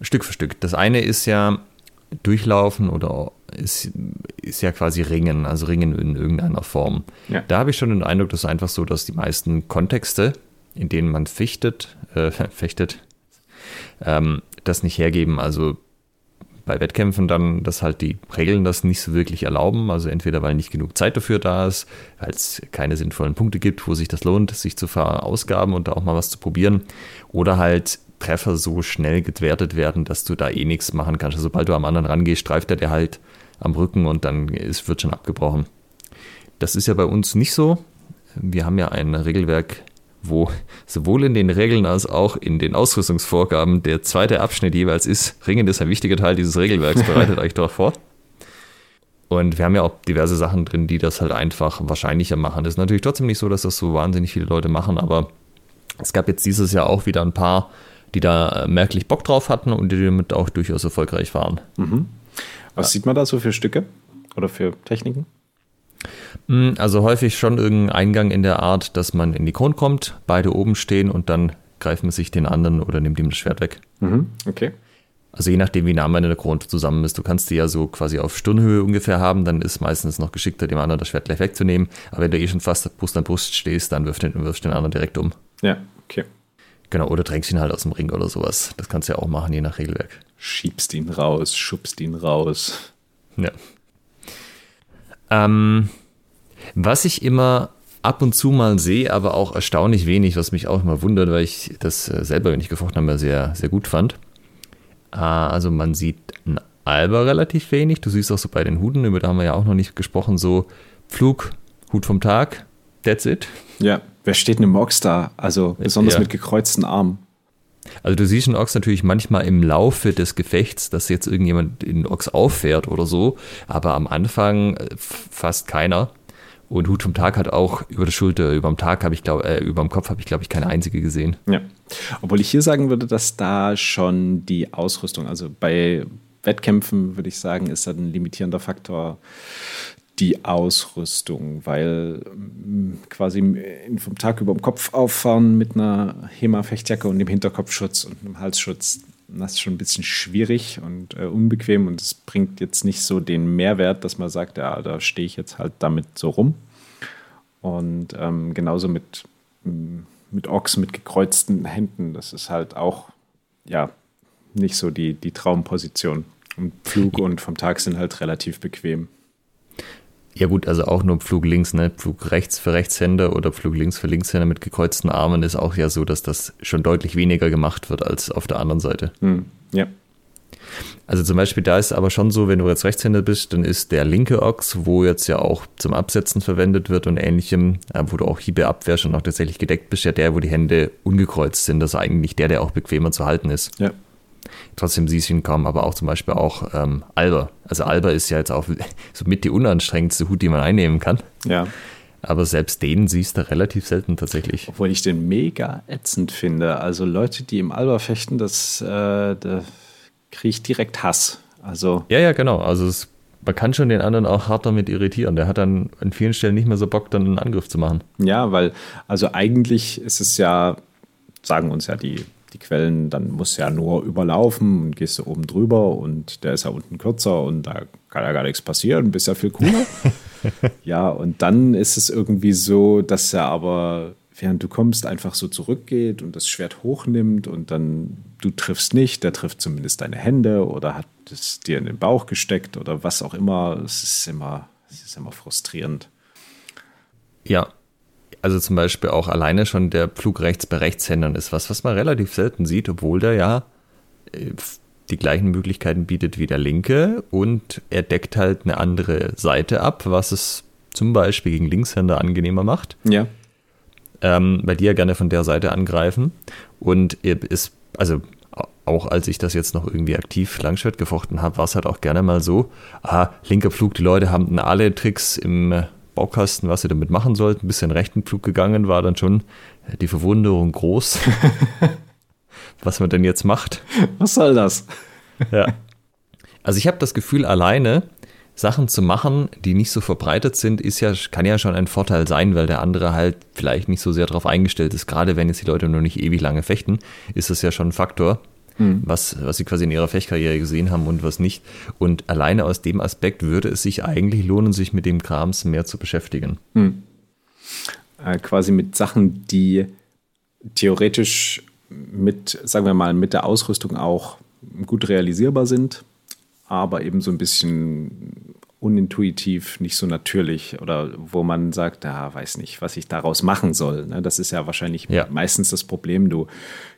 Stück für Stück. Das eine ist ja durchlaufen oder ist, ist ja quasi Ringen, also Ringen in irgendeiner Form. Ja. Da habe ich schon den Eindruck, dass einfach so, dass die meisten Kontexte, in denen man fichtet, äh, [laughs] fechtet, ähm, das nicht hergeben. Also bei Wettkämpfen dann, dass halt die Regeln das nicht so wirklich erlauben. Also entweder weil nicht genug Zeit dafür da ist, weil es keine sinnvollen Punkte gibt, wo sich das lohnt, sich zu verausgaben und da auch mal was zu probieren. Oder halt Treffer so schnell gewertet werden, dass du da eh nichts machen kannst. Also sobald du am anderen rangehst, streift er dir halt am Rücken und dann ist, wird schon abgebrochen. Das ist ja bei uns nicht so. Wir haben ja ein Regelwerk wo sowohl in den Regeln als auch in den Ausrüstungsvorgaben der zweite Abschnitt jeweils ist, Ringen ist ein wichtiger Teil dieses Regelwerks, [laughs] bereitet euch darauf vor. Und wir haben ja auch diverse Sachen drin, die das halt einfach wahrscheinlicher machen. Es ist natürlich trotzdem nicht so, dass das so wahnsinnig viele Leute machen, aber es gab jetzt dieses Jahr auch wieder ein paar, die da merklich Bock drauf hatten und die damit auch durchaus erfolgreich waren. Mhm. Was ja. sieht man da so für Stücke oder für Techniken? Hm, also häufig schon irgendein Eingang in der Art, dass man in die Krone kommt, beide oben stehen und dann greift man sich den anderen oder nimmt ihm das Schwert weg. Mhm, okay. Also je nachdem, wie nah man in der Krone zusammen ist. Du kannst die ja so quasi auf Stirnhöhe ungefähr haben, dann ist meistens noch geschickter, dem anderen das Schwert gleich wegzunehmen. Aber wenn du eh schon fast Brust an Brust stehst, dann wirfst du den, wirfst den anderen direkt um. Ja, okay. Genau, oder drängst ihn halt aus dem Ring oder sowas. Das kannst du ja auch machen, je nach Regelwerk. Schiebst ihn raus, schubst ihn raus. Ja. Ähm, was ich immer ab und zu mal sehe, aber auch erstaunlich wenig, was mich auch immer wundert, weil ich das äh, selber, wenn ich gefochten habe, sehr, sehr gut fand. Ah, also man sieht ein Alba relativ wenig. Du siehst auch so bei den Huten, über da haben wir ja auch noch nicht gesprochen, so Flug, Hut vom Tag, that's it. Ja, wer steht denn im Ochs da? Also besonders ja. mit gekreuzten Armen. Also du siehst einen Ochs natürlich manchmal im Laufe des Gefechts, dass jetzt irgendjemand in den Ochs auffährt oder so, aber am Anfang äh, fast keiner. Und Hut vom Tag hat auch über der Schulter, über dem Tag habe ich glaube, äh, über dem Kopf habe ich glaube ich keine einzige gesehen. Ja. Obwohl ich hier sagen würde, dass da schon die Ausrüstung, also bei Wettkämpfen würde ich sagen, ist da ein limitierender Faktor die Ausrüstung, weil mm, quasi vom Tag über dem Kopf auffahren mit einer HEMA-Fechtjacke und dem Hinterkopfschutz und einem Halsschutz, das ist schon ein bisschen schwierig und äh, unbequem und es bringt jetzt nicht so den Mehrwert, dass man sagt, ja, da stehe ich jetzt halt damit so rum. Und ähm, genauso mit, mm, mit Ochs mit gekreuzten Händen, das ist halt auch, ja, nicht so die, die Traumposition. Und Flug und vom Tag sind halt relativ bequem. Ja gut, also auch nur Flug links, ne? Flug rechts für Rechtshänder oder Flug links für Linkshänder mit gekreuzten Armen ist auch ja so, dass das schon deutlich weniger gemacht wird als auf der anderen Seite. Hm, ja. Also zum Beispiel da ist aber schon so, wenn du jetzt Rechtshänder bist, dann ist der linke Ochs, wo jetzt ja auch zum Absetzen verwendet wird und ähnlichem, äh, wo du auch Hiebe abwehrst und auch tatsächlich gedeckt bist, ja der, wo die Hände ungekreuzt sind. Das ist eigentlich der, der auch bequemer zu halten ist. Ja. Trotzdem siehst du ihn kaum, aber auch zum Beispiel auch ähm, Alba. Also Alba ist ja jetzt auch [laughs] so mit die unanstrengendste Hut, die man einnehmen kann. Ja. Aber selbst den siehst du relativ selten tatsächlich. Obwohl ich den mega ätzend finde. Also Leute, die im Alba fechten, das, äh, da kriege ich direkt Hass. Also Ja, ja, genau. Also es, man kann schon den anderen auch hart damit irritieren. Der hat dann an vielen Stellen nicht mehr so Bock, dann einen Angriff zu machen. ja, weil, also eigentlich ist es ja, sagen uns ja die, die Quellen, dann musst du ja nur überlaufen und gehst du oben drüber und der ist ja unten kürzer und da kann ja gar nichts passieren, bist ja viel cooler. [laughs] ja, und dann ist es irgendwie so, dass er aber, während du kommst, einfach so zurückgeht und das Schwert hochnimmt und dann du triffst nicht, der trifft zumindest deine Hände oder hat es dir in den Bauch gesteckt oder was auch immer. Es ist immer, es ist immer frustrierend. Ja. Also zum Beispiel auch alleine schon der Flug rechts bei Rechtshändern ist was, was man relativ selten sieht, obwohl der ja äh, die gleichen Möglichkeiten bietet wie der linke und er deckt halt eine andere Seite ab, was es zum Beispiel gegen Linkshänder angenehmer macht. Ja. ähm, weil die ja gerne von der Seite angreifen. Und ist, also auch als ich das jetzt noch irgendwie aktiv Langschwert gefochten habe, war es halt auch gerne mal so, ah, linker Flug, die Leute haben alle Tricks im Baukasten, was sie damit machen sollten. Bis in den rechten Flug gegangen war dann schon die Verwunderung groß, [laughs] was man denn jetzt macht. Was soll das? Ja. Also ich habe das Gefühl, alleine Sachen zu machen, die nicht so verbreitet sind, ist ja, kann ja schon ein Vorteil sein, weil der andere halt vielleicht nicht so sehr darauf eingestellt ist. Gerade wenn jetzt die Leute noch nicht ewig lange fechten, ist das ja schon ein Faktor, was, was sie quasi in ihrer Fechtkarriere gesehen haben und was nicht. Und alleine aus dem Aspekt würde es sich eigentlich lohnen, sich mit dem Krams mehr zu beschäftigen. äh, quasi mit Sachen, die theoretisch mit, sagen wir mal, mit der Ausrüstung auch gut realisierbar sind, aber eben so ein bisschen unintuitiv, nicht so natürlich oder wo man sagt, ja, weiß nicht, was ich daraus machen soll. Ne? Das ist ja wahrscheinlich Ja. meistens das Problem. Du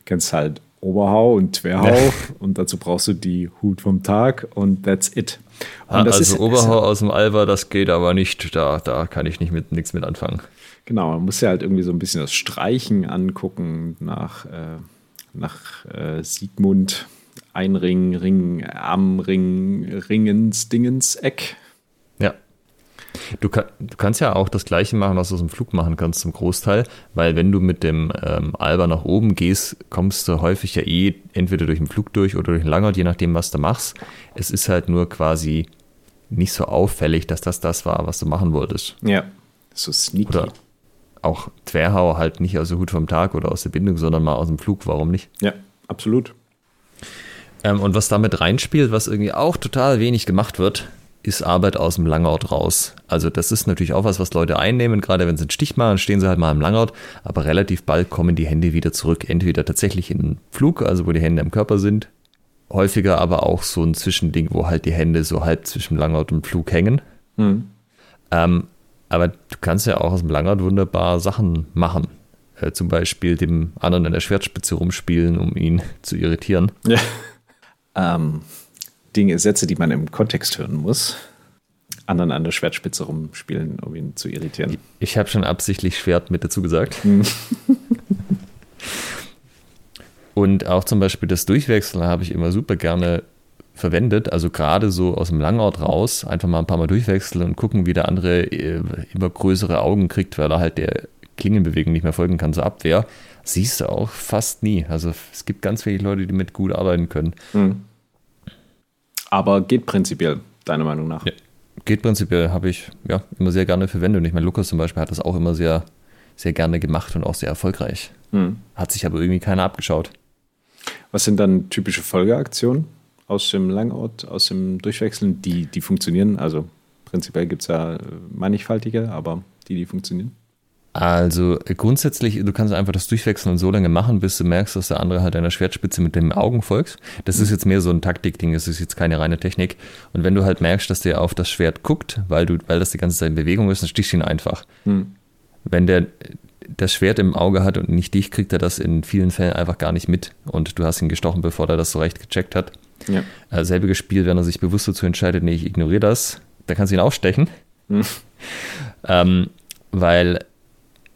kennst halt Oberhau und Twerhau [laughs] und dazu brauchst du die Hut vom Tag und that's it. Und das also ist- Oberhau aus dem Alba, das geht aber nicht. Da, da kann ich nicht mit nichts mit anfangen. Genau, man muss ja halt irgendwie so ein bisschen das Streichen angucken nach, äh, nach äh, Siegmund, Einring, Ring, am Ring, Ringens, Dingens, Eck. Du, kann, du kannst ja auch das Gleiche machen, was du aus dem Flug machen kannst zum Großteil, weil wenn du mit dem ähm, Alba nach oben gehst, kommst du häufig ja eh entweder durch den Flug durch oder durch den Langhaut, je nachdem, was du machst. Es ist halt nur quasi nicht so auffällig, dass das das war, was du machen wolltest. Ja, so sneaky. Oder auch Twerhau halt nicht aus der Hut vom Tag oder aus der Bindung, sondern mal aus dem Flug, warum nicht? Ja, absolut. Ähm, und was damit reinspielt, was irgendwie auch total wenig gemacht wird, ist Arbeit aus dem Langort raus. Also das ist natürlich auch was, was Leute einnehmen, gerade wenn sie einen Stich machen, stehen sie halt mal im Langort, aber relativ bald kommen die Hände wieder zurück, entweder tatsächlich in den Flug, also wo die Hände im Körper sind, häufiger aber auch so ein Zwischending, wo halt die Hände so halb zwischen Langort und Flug hängen. Ähm, aber du kannst ja auch aus dem Langort wunderbar Sachen machen. Äh, zum Beispiel dem anderen an der Schwertspitze rumspielen, um ihn [laughs] zu irritieren. Ja. [laughs] ähm, Dinge, Sätze, die man im Kontext hören muss. Anderen an der Schwertspitze rumspielen, um ihn zu irritieren. Ich habe schon absichtlich Schwert mit dazu gesagt. [laughs] Und auch zum Beispiel das Durchwechseln habe ich immer super gerne verwendet. Also gerade so aus dem Langort raus, einfach mal ein paar Mal durchwechseln und gucken, wie der andere äh, immer größere Augen kriegt, weil er halt der Klingenbewegung nicht mehr folgen kann, zur Abwehr. Siehst du auch fast nie. Also es gibt ganz wenig Leute, die mit gut arbeiten können. Aber geht prinzipiell, deiner Meinung nach. Ja. Geht prinzipiell, habe ich ja immer sehr gerne verwendet. Und ich meine, Lukas zum Beispiel hat das auch immer sehr, sehr gerne gemacht und auch sehr erfolgreich. Hat sich aber irgendwie keiner abgeschaut. Was sind dann typische Folgeaktionen aus dem Langort, aus dem Durchwechseln, die, die funktionieren? Also prinzipiell gibt es ja mannigfaltige, aber die, die funktionieren. Also grundsätzlich, du kannst einfach das Durchwechseln so lange machen, bis du merkst, dass der andere halt deiner Schwertspitze mit den Augen folgt. Das ist jetzt mehr so ein Taktikding, das ist jetzt keine reine Technik. Und wenn du halt merkst, dass der auf das Schwert guckt, weil, du, weil das die ganze Zeit in Bewegung ist, dann stichst du ihn einfach. Wenn der das Schwert im Auge hat und nicht dich, kriegt er das in vielen Fällen einfach gar nicht mit. Und du hast ihn gestochen, bevor er das so recht gecheckt hat. Ja. Äh, selbiges Spiel, wenn er sich bewusst dazu entscheidet, nee, ich ignoriere das, dann kannst du ihn auch stechen. Hm. ähm, weil,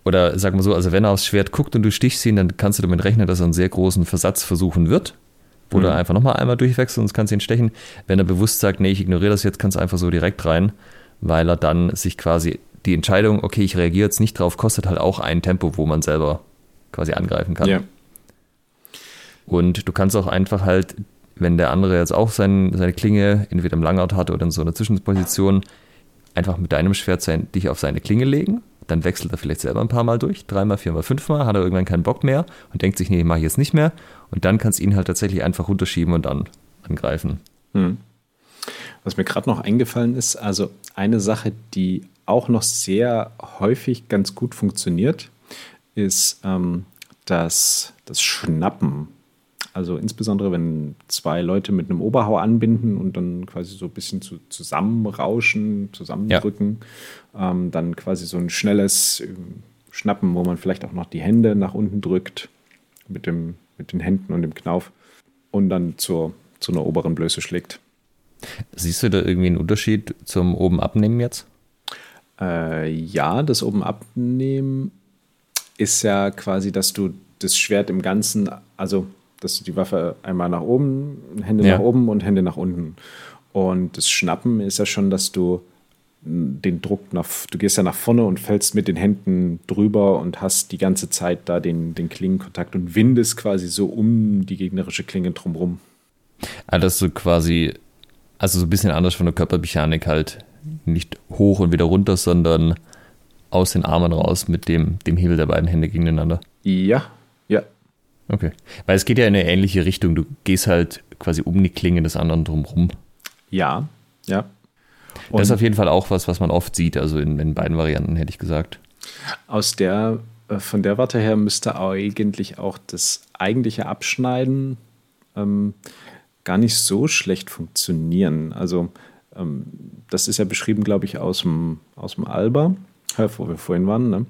oder sag mal so, also wenn er aufs Schwert guckt und du stichst ihn, dann kannst du damit rechnen, dass er einen sehr großen Versatz versuchen wird. Oder mhm. einfach nochmal einmal durchwechseln und kannst ihn stechen. Wenn er bewusst sagt, nee, ich ignoriere das jetzt, kannst du einfach so direkt rein, weil er dann sich quasi die Entscheidung, okay, ich reagiere jetzt nicht drauf, kostet halt auch ein Tempo, wo man selber quasi angreifen kann. Ja. Und du kannst auch einfach halt, wenn der andere jetzt auch sein, seine Klinge entweder im Langout hat oder in so einer Zwischenposition, einfach mit deinem Schwert sein, dich auf seine Klinge legen. Dann wechselt er vielleicht selber ein paar Mal durch, dreimal, viermal, fünfmal, hat er irgendwann keinen Bock mehr und denkt sich, nee, mache ich jetzt nicht mehr. Und dann kannst du ihn halt tatsächlich einfach runterschieben und dann angreifen. Hm. Was mir gerade noch eingefallen ist, also eine Sache, die auch noch sehr häufig ganz gut funktioniert, ist ähm, das, das Schnappen. Also insbesondere, wenn zwei Leute mit einem Oberhau anbinden und dann quasi so ein bisschen zu, zusammenrauschen, zusammendrücken, ja. ähm, dann quasi so ein schnelles ähm, Schnappen, wo man vielleicht auch noch die Hände nach unten drückt mit, dem, mit den Händen und dem Knauf und dann zur, zu einer oberen Blöße schlägt. Siehst du da irgendwie einen Unterschied zum oben abnehmen jetzt? Äh, ja, das oben abnehmen ist ja quasi, dass du das Schwert im Ganzen, also dass du die Waffe einmal nach oben, Hände ja. nach oben und Hände nach unten. Und das Schnappen ist ja schon, dass du den Druck nach, du gehst ja nach vorne und fällst mit den Händen drüber und hast die ganze Zeit da den, den Klingenkontakt und windest quasi so um die gegnerische Klinge drumrum. Also, dass du quasi, also so ein bisschen anders von der Körpermechanik halt, nicht hoch und wieder runter, sondern aus den Armen raus mit dem, dem Hebel der beiden Hände gegeneinander. Ja. Okay. Weil es geht ja in eine ähnliche Richtung. Du gehst halt quasi um die Klinge des anderen drumrum. Ja, ja. Und das ist auf jeden Fall auch was, was man oft sieht, also in, in beiden Varianten, hätte ich gesagt. Aus der, äh, von der Warte her müsste eigentlich auch das eigentliche Abschneiden ähm, gar nicht so schlecht funktionieren. Also ähm, das ist ja beschrieben, glaube ich, aus dem, aus dem Alba, wo wir vorhin waren. Ne?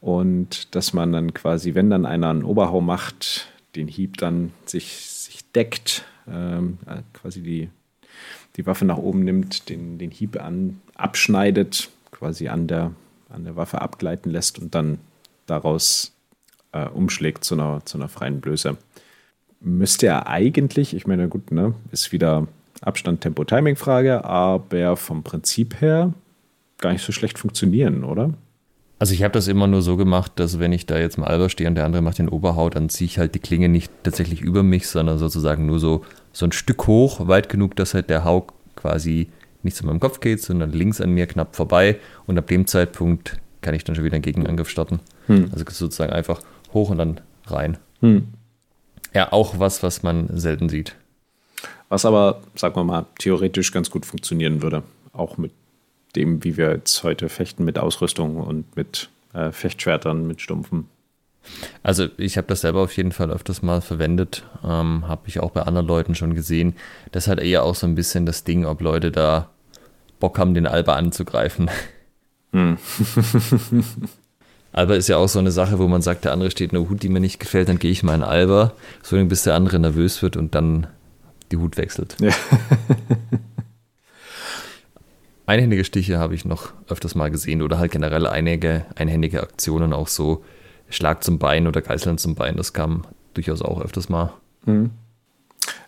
Und dass man dann quasi, wenn dann einer einen Oberhau macht, den Hieb dann sich, sich deckt, ähm, quasi die, die Waffe nach oben nimmt, den, den Hieb an, abschneidet, quasi an der, an der Waffe abgleiten lässt und dann daraus äh, umschlägt zu einer, zu einer freien Blöße. Müsste er eigentlich, ich meine, gut, ne, ist wieder Abstand, Tempo, Timing-Frage, aber vom Prinzip her gar nicht so schlecht funktionieren, oder? Also ich habe das immer nur so gemacht, dass wenn ich da jetzt im Alber stehe und der andere macht den Oberhaut, dann ziehe ich halt die Klinge nicht tatsächlich über mich, sondern sozusagen nur so, so ein Stück hoch, weit genug, dass halt der Hau quasi nicht zu meinem Kopf geht, sondern links an mir knapp vorbei und ab dem Zeitpunkt kann ich dann schon wieder einen Gegenangriff starten. Hm. Also sozusagen einfach hoch und dann rein. Hm. Ja, auch was, was man selten sieht. Was aber, sagen wir mal, theoretisch ganz gut funktionieren würde. Auch mit dem, wie wir jetzt heute fechten mit Ausrüstung und mit äh, Fechtschwertern, mit Stumpfen. Also ich habe das selber auf jeden Fall öfters mal verwendet, ähm, habe ich auch bei anderen Leuten schon gesehen. Das ist halt eher auch so ein bisschen das Ding, ob Leute da Bock haben, den Alba anzugreifen. Hm. Alba ist ja auch so eine Sache, wo man sagt, der andere steht in einer Hut, die mir nicht gefällt, dann gehe ich mal in Alba, so lange bis der andere nervös wird und dann die Hut wechselt. Ja. Einhändige Stiche habe ich noch öfters mal gesehen oder halt generell einige einhändige Aktionen, auch so Schlag zum Bein oder Geißeln zum Bein, das kam durchaus auch öfters mal. Mhm.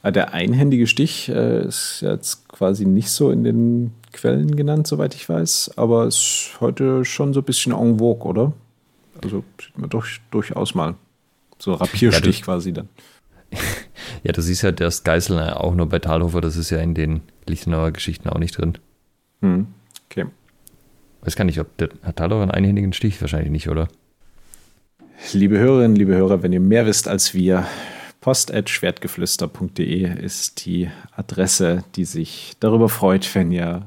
Der einhändige Stich äh, ist jetzt quasi nicht so in den Quellen genannt, soweit ich weiß, aber ist heute schon so ein bisschen en vogue, oder? Also sieht man doch durchaus mal. So Rapierstich ja, quasi dann. [laughs] Ja, du siehst ja das Geißeln auch nur bei Talhofer, das ist ja in den Lichtenauer Geschichten auch nicht drin. Hm. Okay. Weiß gar nicht, ob der hat Talhofer einen einhändigen Stich? Wahrscheinlich nicht, oder? Liebe Hörerinnen, liebe Hörer, wenn ihr mehr wisst als wir, post.schwertgeflüster.de ist die Adresse, die sich darüber freut, wenn ihr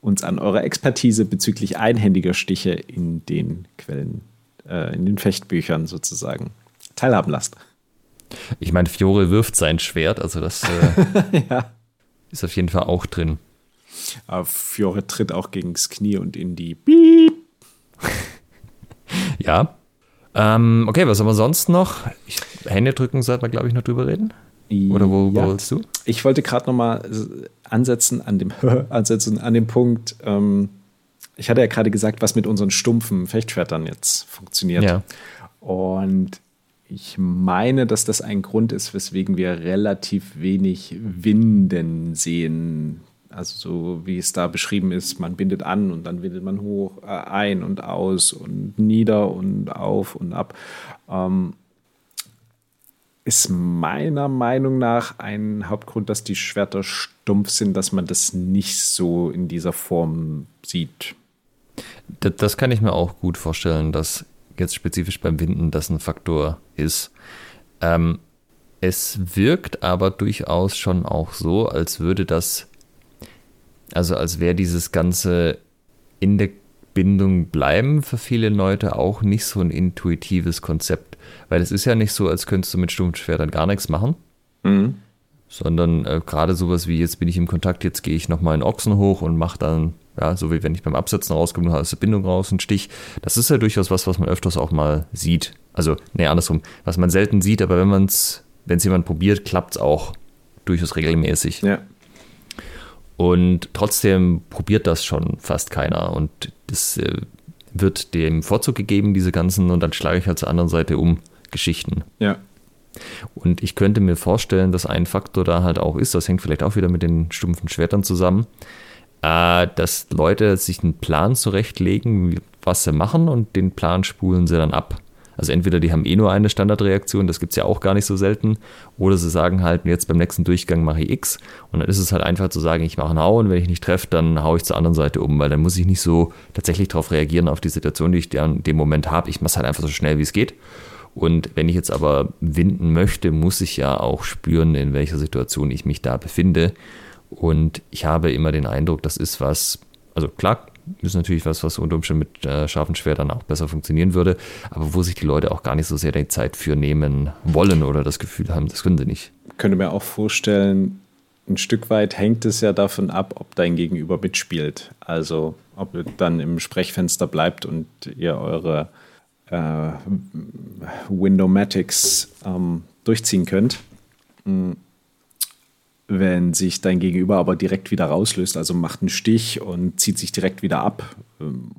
uns an eurer Expertise bezüglich einhändiger Stiche in den Quellen, äh, in den Fechtbüchern sozusagen teilhaben lasst. Ich meine, Fiore wirft sein Schwert, also das äh, [laughs] ja. ist auf jeden Fall auch drin. Aber Fiore tritt auch gegen das Knie und in die Piep. [laughs] ja. Ähm, okay, was haben wir sonst noch? Ich, Hände drücken sollten wir, glaube ich, noch drüber reden. Oder wo, ja. wolltest du? Ich wollte gerade nochmal ansetzen an dem, [laughs] ansetzen an dem Punkt, ähm, ich hatte ja gerade gesagt, was mit unseren stumpfen Fechtschwertern jetzt funktioniert. Ja. Und ich meine, dass das ein Grund ist, weswegen wir relativ wenig Winden sehen. Also so wie es da beschrieben ist, man bindet an und dann windet man hoch, äh, ein und aus und nieder und auf und ab. Ähm, ist meiner Meinung nach ein Hauptgrund, dass die Schwerter stumpf sind, dass man das nicht so in dieser Form sieht. Das, das kann ich mir auch gut vorstellen, dass jetzt spezifisch beim Winden das ein Faktor ist. Ähm, es wirkt aber durchaus schon auch so, als würde das, also als wäre dieses Ganze in der Bindung bleiben für viele Leute auch nicht so ein intuitives Konzept. Weil es ist ja nicht so, als könntest du mit Stummschwertern gar nichts machen. Mhm. Sondern äh, gerade sowas wie, jetzt bin ich im Kontakt, jetzt gehe ich nochmal in Ochsen hoch und mache dann, ja, so wie wenn ich beim Absetzen rauskomme, du hast eine Bindung raus, einen Stich. Das ist ja durchaus was, was man öfters auch mal sieht. Also, nee, andersrum, was man selten sieht, aber wenn man es, wenn es jemand probiert, klappt es auch durchaus regelmäßig. Ja. Und trotzdem probiert das schon fast keiner. Und das äh, wird dem Vorzug gegeben, diese ganzen, und dann schlage ich halt zur anderen Seite um Geschichten. Ja. Und ich könnte mir vorstellen, dass ein Faktor da halt auch ist, das hängt vielleicht auch wieder mit den stumpfen Schwertern zusammen, äh, dass Leute sich einen Plan zurechtlegen, was sie machen und den Plan spulen sie dann ab. Also entweder die haben eh nur eine Standardreaktion, das gibt es ja auch gar nicht so selten, oder sie sagen halt, jetzt beim nächsten Durchgang mache ich X und dann ist es halt einfach zu sagen, ich mache einen Hau und wenn ich nicht treffe, dann haue ich zur anderen Seite um, weil dann muss ich nicht so tatsächlich darauf reagieren, auf die Situation, die ich in dem Moment habe. Ich mache es halt einfach so schnell, wie es geht. Und wenn ich jetzt aber winden möchte, muss ich ja auch spüren, in welcher Situation ich mich da befinde. Und ich habe immer den Eindruck, das ist was, also klar, ist natürlich was, was unter Umständen mit äh, scharfen Schwertern auch besser funktionieren würde, aber wo sich die Leute auch gar nicht so sehr die Zeit für nehmen wollen oder das Gefühl haben, das können sie nicht. Ich könnte mir auch vorstellen, ein Stück weit hängt es ja davon ab, ob dein Gegenüber mitspielt. Also ob ihr dann im Sprechfenster bleibt und ihr eure äh, Windomatics ähm, durchziehen könnt. Mhm wenn sich dein Gegenüber aber direkt wieder rauslöst, also macht einen Stich und zieht sich direkt wieder ab, ähm,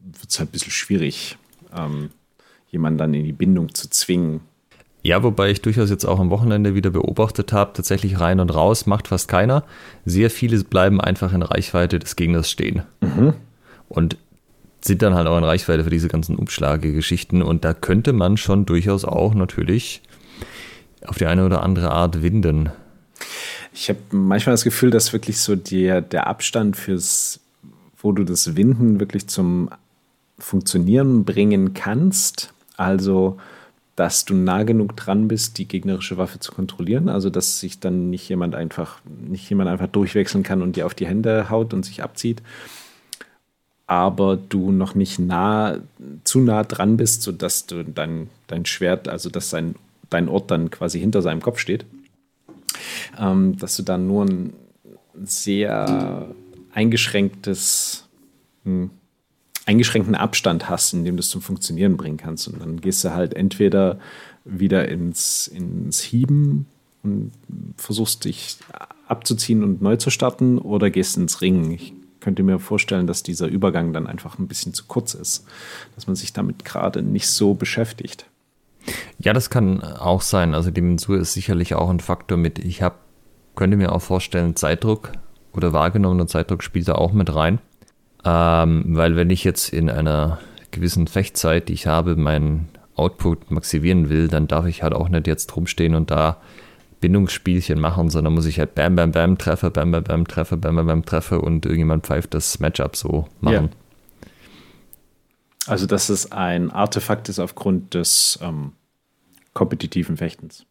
wird es halt ein bisschen schwierig, ähm, jemanden dann in die Bindung zu zwingen. Ja, wobei ich durchaus jetzt auch am Wochenende wieder beobachtet habe, tatsächlich rein und raus macht fast keiner. Sehr viele bleiben einfach in Reichweite des Gegners stehen. Mhm. Und sind dann halt auch in Reichweite für diese ganzen Umschlagegeschichten. Und da könnte man schon durchaus auch natürlich auf die eine oder andere Art winden. Ich habe manchmal das Gefühl, dass wirklich so der, der Abstand fürs, wo du das Winden wirklich zum Funktionieren bringen kannst, also dass du nah genug dran bist, die gegnerische Waffe zu kontrollieren, also dass sich dann nicht jemand einfach, nicht jemand einfach durchwechseln kann und dir auf die Hände haut und sich abzieht, aber du noch nicht nah, zu nah dran bist, sodass du dein, dein Schwert, also dass sein, dein Ort dann quasi hinter seinem Kopf steht ähm, dass du dann nur ein sehr eingeschränktes, einen eingeschränkten Abstand hast, in dem du es zum Funktionieren bringen kannst. Und dann gehst du halt entweder wieder ins, ins Hieben und versuchst dich abzuziehen und neu zu starten oder gehst ins Ringen. Ich könnte mir vorstellen, dass dieser Übergang dann einfach ein bisschen zu kurz ist, dass man sich damit gerade nicht so beschäftigt. Ja, das kann auch sein. Also die Mensur ist sicherlich auch ein Faktor mit, ich habe, könnte mir auch vorstellen, Zeitdruck oder wahrgenommener Zeitdruck spielt da auch mit rein. Ähm, weil wenn ich jetzt in einer gewissen Fechtzeit, die ich habe, meinen Output maximieren will, dann darf ich halt auch nicht jetzt rumstehen und da Bindungsspielchen machen, sondern muss ich halt Bam, Bam, Bam, Treffer, Bam, Bam, Bam, Treffer, Bam, Bam, Bam, Treffer und irgendjemand pfeift das Matchup so machen. Ja. Also, dass es ein Artefakt ist aufgrund des ähm, kompetitiven Fechtens.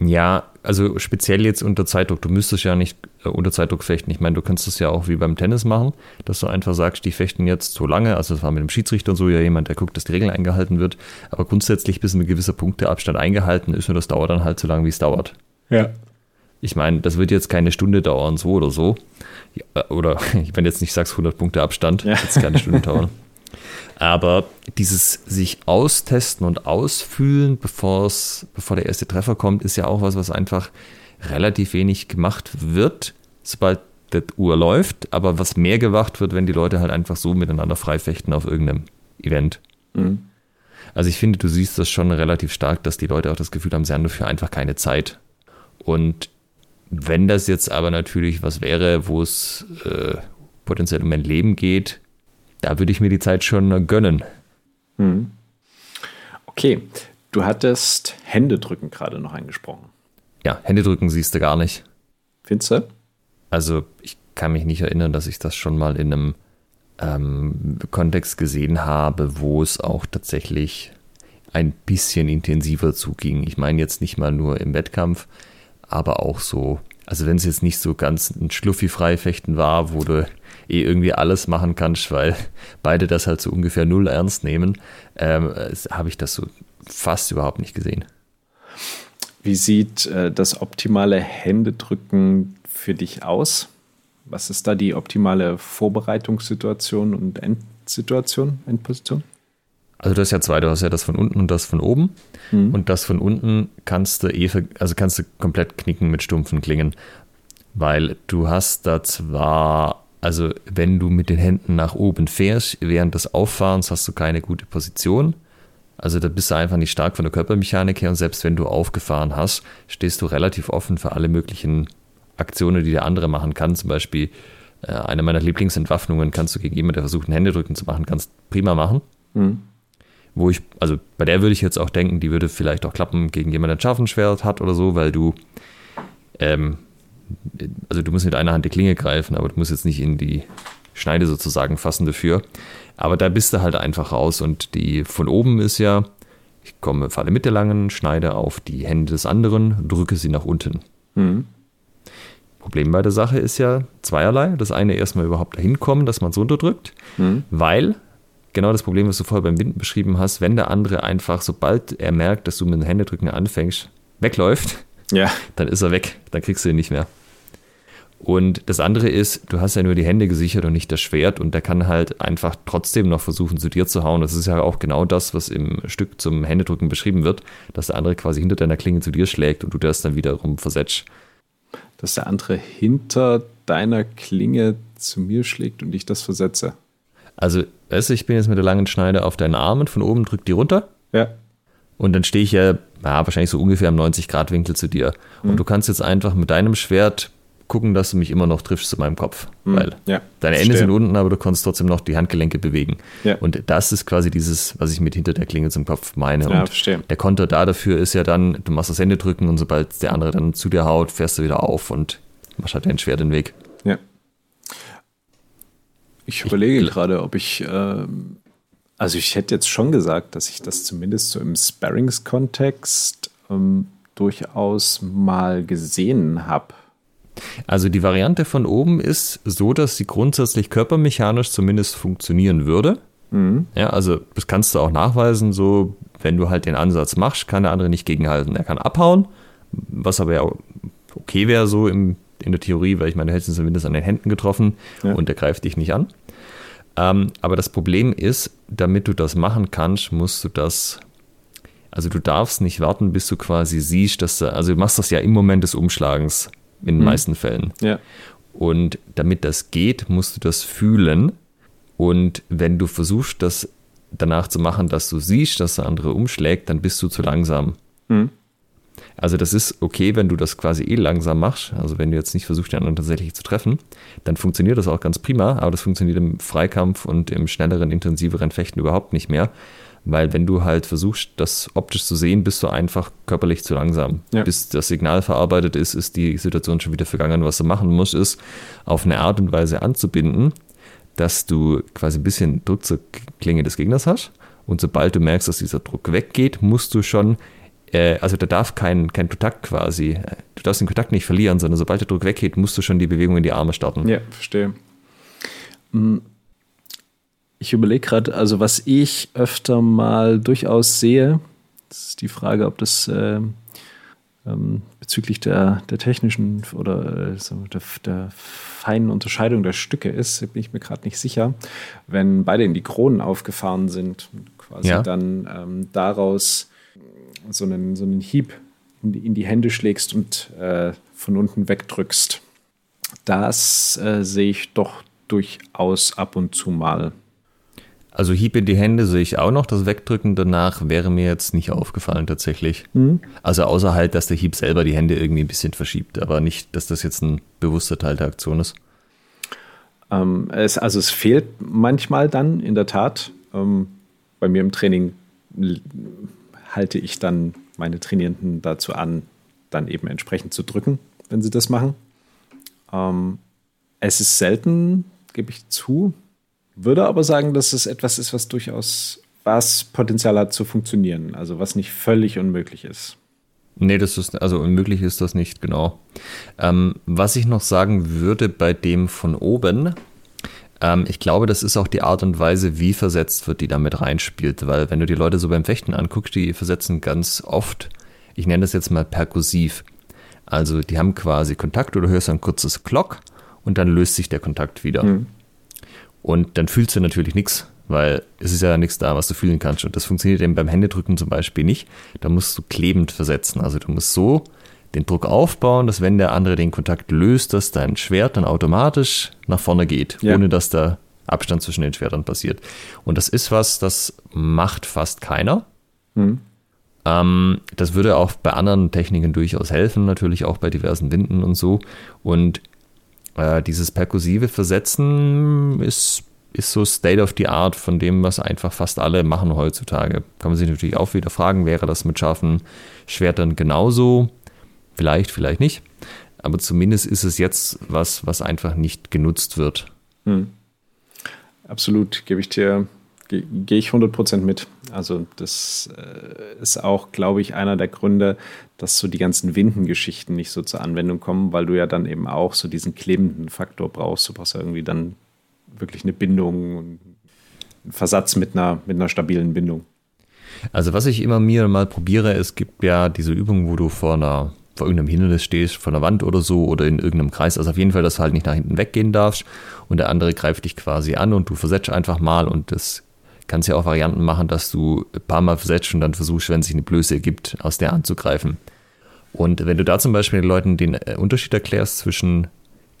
Ja, also speziell jetzt unter Zeitdruck. Du müsstest ja nicht äh, unter Zeitdruck fechten. Ich meine, du kannst es ja auch wie beim Tennis machen, dass du einfach sagst, die fechten jetzt so lange. Also, das war mit dem Schiedsrichter und so ja jemand, der guckt, dass die Regeln eingehalten wird. Aber grundsätzlich bis ein gewisser Punkteabstand eingehalten ist und das dauert dann halt so lange, wie es dauert. Ja. Ich meine, das wird jetzt keine Stunde dauern, so oder so. Ja, oder [laughs] wenn jetzt nicht sagst 100 Punkte Abstand, ja. wird es keine Stunde dauern. [laughs] Aber dieses sich austesten und ausfühlen, bevor's, bevor der erste Treffer kommt, ist ja auch was, was einfach relativ wenig gemacht wird, sobald das Uhr läuft, aber was mehr gemacht wird, wenn die Leute halt einfach so miteinander freifechten auf irgendeinem Event. Mhm. Also ich finde, du siehst das schon relativ stark, dass die Leute auch das Gefühl haben, sie haben dafür einfach keine Zeit. Und wenn das jetzt aber natürlich was wäre, wo es äh, potenziell um mein Leben geht, da würde ich mir die Zeit schon gönnen. Mhm. Okay, du hattest Händedrücken gerade noch angesprochen. Ja, Händedrücken siehst du gar nicht. Findest du? Also ich kann mich nicht erinnern, dass ich das schon mal in einem ähm, Kontext gesehen habe, wo es auch tatsächlich ein bisschen intensiver zuging. Ich meine jetzt nicht mal nur im Wettkampf, aber auch so, also wenn es jetzt nicht so ganz ein Schluffi-Freifechten war, wo du eh irgendwie alles machen kannst, weil beide das halt so ungefähr null ernst nehmen, ähm, habe ich das so fast überhaupt nicht gesehen. Wie sieht äh, das optimale Händedrücken für dich aus? Was ist da die optimale Vorbereitungssituation und Endsituation, Endposition? Also du hast ja zwei, du hast ja das von unten und das von oben. Mhm. Und das von unten kannst du eh, also kannst du komplett knicken mit stumpfen Klingen. Weil du hast da zwar, also wenn du mit den Händen nach oben fährst, während des Auffahrens hast du keine gute Position. Also da bist du einfach nicht stark von der Körpermechanik her und selbst wenn du aufgefahren hast, stehst du relativ offen für alle möglichen Aktionen, die der andere machen kann. Zum Beispiel äh, eine meiner Lieblingsentwaffnungen kannst du gegen jemanden, der versucht, ein Händedrücken zu machen, kannst prima machen. Mhm. Wo ich, also bei der würde ich jetzt auch denken, die würde vielleicht auch klappen gegen jemanden, der ein Scharfenschwert hat oder so, weil du, ähm, also du musst mit einer Hand die Klinge greifen, aber du musst jetzt nicht in die Schneide sozusagen fassen dafür. Aber da bist du halt einfach raus und die von oben ist ja, ich komme, falle mit der langen Schneide auf die Hände des anderen, drücke sie nach unten. Mhm. Problem bei der Sache ist ja zweierlei. Das eine erstmal überhaupt dahin kommen, dass man es unterdrückt, mhm. weil genau das Problem, was du vorher beim Winden beschrieben hast, wenn der andere einfach, sobald er merkt, dass du mit dem Händedrücken anfängst, wegläuft, ja. dann ist er weg, dann kriegst du ihn nicht mehr. Und das andere ist, du hast ja nur die Hände gesichert und nicht das Schwert und der kann halt einfach trotzdem noch versuchen, zu dir zu hauen. Das ist ja auch genau das, was im Stück zum Händedrücken beschrieben wird, dass der andere quasi hinter deiner Klinge zu dir schlägt und du das dann wiederum versetzt dass der andere hinter deiner Klinge zu mir schlägt und ich das versetze. Also, weißt du, ich bin jetzt mit der langen Schneide auf deinen Arm und von oben drückt die runter. Ja. Und dann stehe ich ja, ja wahrscheinlich so ungefähr am 90-Grad-Winkel zu dir. Mhm. Und du kannst jetzt einfach mit deinem Schwert gucken, dass du mich immer noch triffst zu meinem Kopf. Mhm. Weil ja, deine Ende sind unten, aber du kannst trotzdem noch die Handgelenke bewegen. Ja. Und das ist quasi dieses, was ich mit hinter der Klinge zum Kopf meine. Ja, und verstehe. der Konter da dafür ist ja dann, du machst das Ende drücken und sobald der andere dann zu dir haut, fährst du wieder auf und machst halt dein Schwert den Weg. Ja. Ich überlege ich, gerade, ob ich, äh, also ich hätte jetzt schon gesagt, dass ich das zumindest so im Sparrings-Kontext ähm, durchaus mal gesehen habe. Also die Variante von oben ist so, dass sie grundsätzlich körpermechanisch zumindest funktionieren würde. Mhm. Ja, also das kannst du auch nachweisen, so wenn du halt den Ansatz machst, kann der andere nicht gegenhalten. Er kann abhauen, was aber ja okay wäre so im, in der Theorie, weil ich meine, du hättest ihn zumindest an den Händen getroffen ja. und er greift dich nicht an. Ähm, aber das Problem ist, damit du das machen kannst, musst du das also du darfst nicht warten, bis du quasi siehst, dass du, also du machst das ja im Moment des Umschlagens in den mhm. meisten Fällen. Ja. Und damit das geht, musst du das fühlen. Und wenn du versuchst, das danach zu machen, dass du siehst, dass der andere umschlägt, dann bist du zu langsam. Mhm. Also das ist okay, wenn du das quasi eh langsam machst, also wenn du jetzt nicht versuchst, den anderen tatsächlich zu treffen, dann funktioniert das auch ganz prima, aber das funktioniert im Freikampf und im schnelleren, intensiveren Fechten überhaupt nicht mehr, weil wenn du halt versuchst, das optisch zu sehen, bist du einfach körperlich zu langsam. Ja. Bis das Signal verarbeitet ist, ist die Situation schon wieder vergangen. Was du machen musst, ist, auf eine Art und Weise anzubinden, dass du quasi ein bisschen Druck zur Klinge des Gegners hast. Und sobald du merkst, dass dieser Druck weggeht, musst du schon, äh, also da darf kein, kein Kontakt quasi, äh, du darfst den Kontakt nicht verlieren, sondern sobald der Druck weggeht, musst du schon die Bewegung in die Arme starten. Ja, verstehe. Ich überlege gerade, also was ich öfter mal durchaus sehe, das ist die Frage, ob das äh, ähm, bezüglich der, der technischen oder äh, so der, der feinen Unterscheidung der Stücke ist, bin ich mir gerade nicht sicher. Wenn beide in die Kronen aufgefahren sind, quasi ja. dann ähm, daraus so einen, so einen Hieb in die, in die Hände schlägst und äh, von unten wegdrückst. Das äh, sehe ich doch durchaus ab und zu mal. Also Hieb in die Hände sehe ich auch noch. Das Wegdrücken danach wäre mir jetzt nicht aufgefallen tatsächlich. Mhm. Also außer halt, dass der Hieb selber die Hände irgendwie ein bisschen verschiebt, aber nicht, dass das jetzt ein bewusster Teil der Aktion ist. Ähm, es, also es fehlt manchmal dann in der Tat. Ähm, bei mir im Training halte ich dann meine Trainierenden dazu an, dann eben entsprechend zu drücken, wenn sie das machen. Ähm, es ist selten, gebe ich zu, würde aber sagen, dass es etwas ist, was durchaus was Potenzial hat zu funktionieren, also was nicht völlig unmöglich ist. Nee, das ist, also unmöglich ist das nicht, genau. Ähm, was ich noch sagen würde bei dem von oben, ähm, ich glaube, das ist auch die Art und Weise, wie versetzt wird, die damit reinspielt, weil wenn du die Leute so beim Fechten anguckst, die versetzen ganz oft, ich nenne das jetzt mal perkussiv. Also die haben quasi Kontakt oder hörst ein kurzes Glock und dann löst sich der Kontakt wieder. Mhm. Und dann fühlst du natürlich nichts, weil es ist ja nichts da, was du fühlen kannst. Und das funktioniert eben beim Händedrücken zum Beispiel nicht. Da musst du klebend versetzen. Also du musst so den Druck aufbauen, dass wenn der andere den Kontakt löst, dass dein Schwert dann automatisch nach vorne geht, ja. ohne dass der Abstand zwischen den Schwertern passiert. Und das ist was, das macht fast keiner. Mhm. Ähm, das würde auch bei anderen Techniken durchaus helfen, natürlich auch bei diversen Winden und so. Und äh, dieses perkussive Versetzen ist, ist so State of the Art von dem, was einfach fast alle machen heutzutage. Kann man sich natürlich auch wieder fragen, wäre das mit scharfen Schwertern genauso? Vielleicht, vielleicht nicht. Aber zumindest ist es jetzt was, was einfach nicht genutzt wird. Hm. Absolut, gebe ich dir, gehe ich 100% mit. Also das äh, ist auch, glaube ich, einer der Gründe, dass so die ganzen Windengeschichten nicht so zur Anwendung kommen, weil du ja dann eben auch so diesen klebenden Faktor brauchst. Du brauchst ja irgendwie dann wirklich eine Bindung, einen Versatz mit einer, mit einer stabilen Bindung. Also was ich immer mir mal probiere, es gibt ja diese Übung, wo du vor einer vor irgendeinem Hindernis stehst, vor einer Wand oder so oder in irgendeinem Kreis. Also auf jeden Fall, dass du halt nicht nach hinten weggehen darfst und der andere greift dich quasi an und du versetzt einfach mal und das kannst ja auch Varianten machen, dass du ein paar Mal versetzt und dann versuchst, wenn sich eine Blöße ergibt, aus der anzugreifen. Und wenn du da zum Beispiel den Leuten den äh, Unterschied erklärst zwischen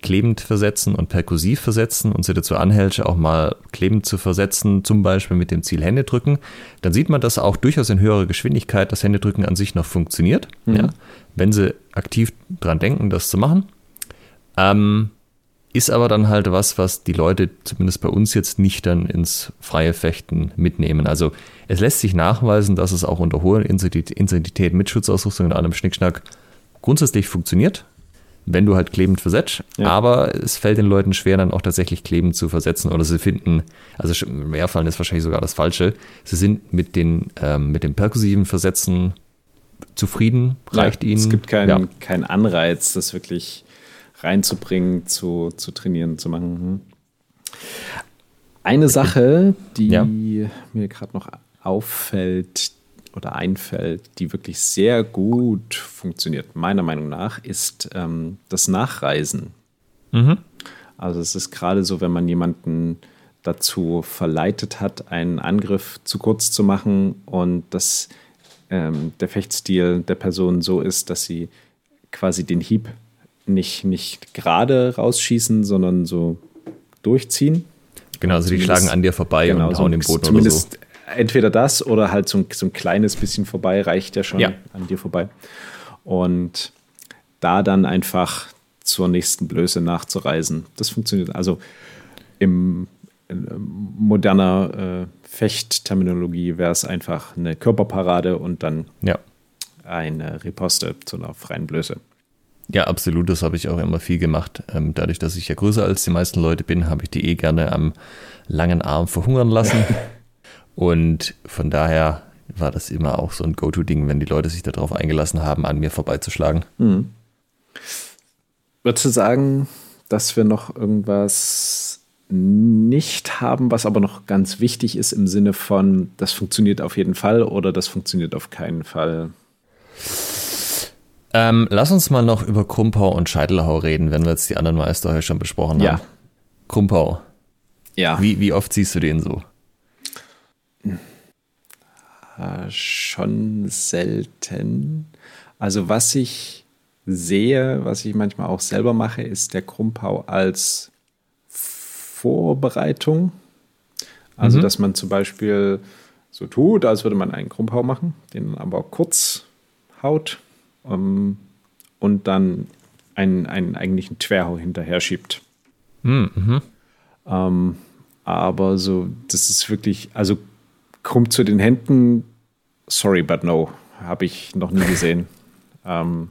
klebend versetzen und perkussiv versetzen und sie dazu anhältst, auch mal klebend zu versetzen, zum Beispiel mit dem Ziel Hände drücken, dann sieht man, dass auch durchaus in höherer Geschwindigkeit das Händedrücken an sich noch funktioniert, mhm. ja, wenn sie aktiv dran denken, das zu machen. Ähm, ist aber dann halt was, was die Leute zumindest bei uns jetzt nicht dann ins freie Fechten mitnehmen. Also es lässt sich nachweisen, dass es auch unter hoher Intensität mit Schutzausrüstung und allem Schnickschnack grundsätzlich funktioniert, wenn du halt klebend versetzt. Ja. Aber es fällt den Leuten schwer, dann auch tatsächlich klebend zu versetzen oder sie finden, also mehrfallen ist wahrscheinlich sogar das Falsche. Sie sind mit den, ähm, mit dem perkussiven Versetzen zufrieden, reicht ja, ihnen. Es gibt keinen ja. kein Anreiz, das wirklich reinzubringen, zu, zu trainieren, zu machen. Hm. Eine Sache, die ja. mir gerade noch auffällt oder einfällt, die wirklich sehr gut funktioniert, meiner Meinung nach, ist ähm, das Nachreisen. Mhm. Also es ist gerade so, wenn man jemanden dazu verleitet hat, einen Angriff zu kurz zu machen und dass ähm, der Fechtstil der Person so ist, dass sie quasi den Hieb nicht, nicht gerade rausschießen, sondern so durchziehen. Genau, also die schlagen an dir vorbei genau, und hauen so, den Boden zumindest oder so. Entweder das oder halt so ein, so ein kleines bisschen vorbei reicht ja schon ja. an dir vorbei. Und da dann einfach zur nächsten Blöße nachzureisen. Das funktioniert. Also im in moderner äh, Fechtterminologie wäre es einfach eine Körperparade und dann ja. eine Riposte zu einer freien Blöße. Ja, absolut. Das habe ich auch immer viel gemacht. Ähm, dadurch, dass ich ja größer als die meisten Leute bin, habe ich die eh gerne am langen Arm verhungern lassen. [laughs] Und von daher war das immer auch so ein Go-To-Ding, wenn die Leute sich darauf eingelassen haben, an mir vorbeizuschlagen. Mhm. Würdest du sagen, dass wir noch irgendwas nicht haben, was aber noch ganz wichtig ist im Sinne von, das funktioniert auf jeden Fall oder das funktioniert auf keinen Fall? Ähm, lass uns mal noch über Krumpau und Scheitelhau reden, wenn wir jetzt die anderen Meister schon besprochen haben. Ja. Krumpau. Ja. Wie, wie oft siehst du den so? Äh, schon selten. Also was ich sehe, was ich manchmal auch selber mache, ist der Krumpau als Vorbereitung. Also Mhm. dass man zum Beispiel so tut, als würde man einen Krumpau machen, den aber kurz haut ähm, und dann einen, einen eigentlichen Twerhau hinterher schiebt. Hm, mhm. Ähm, aber so, das ist wirklich, also krumm zu den Händen, sorry, but no, habe ich noch nie gesehen. [laughs] ähm,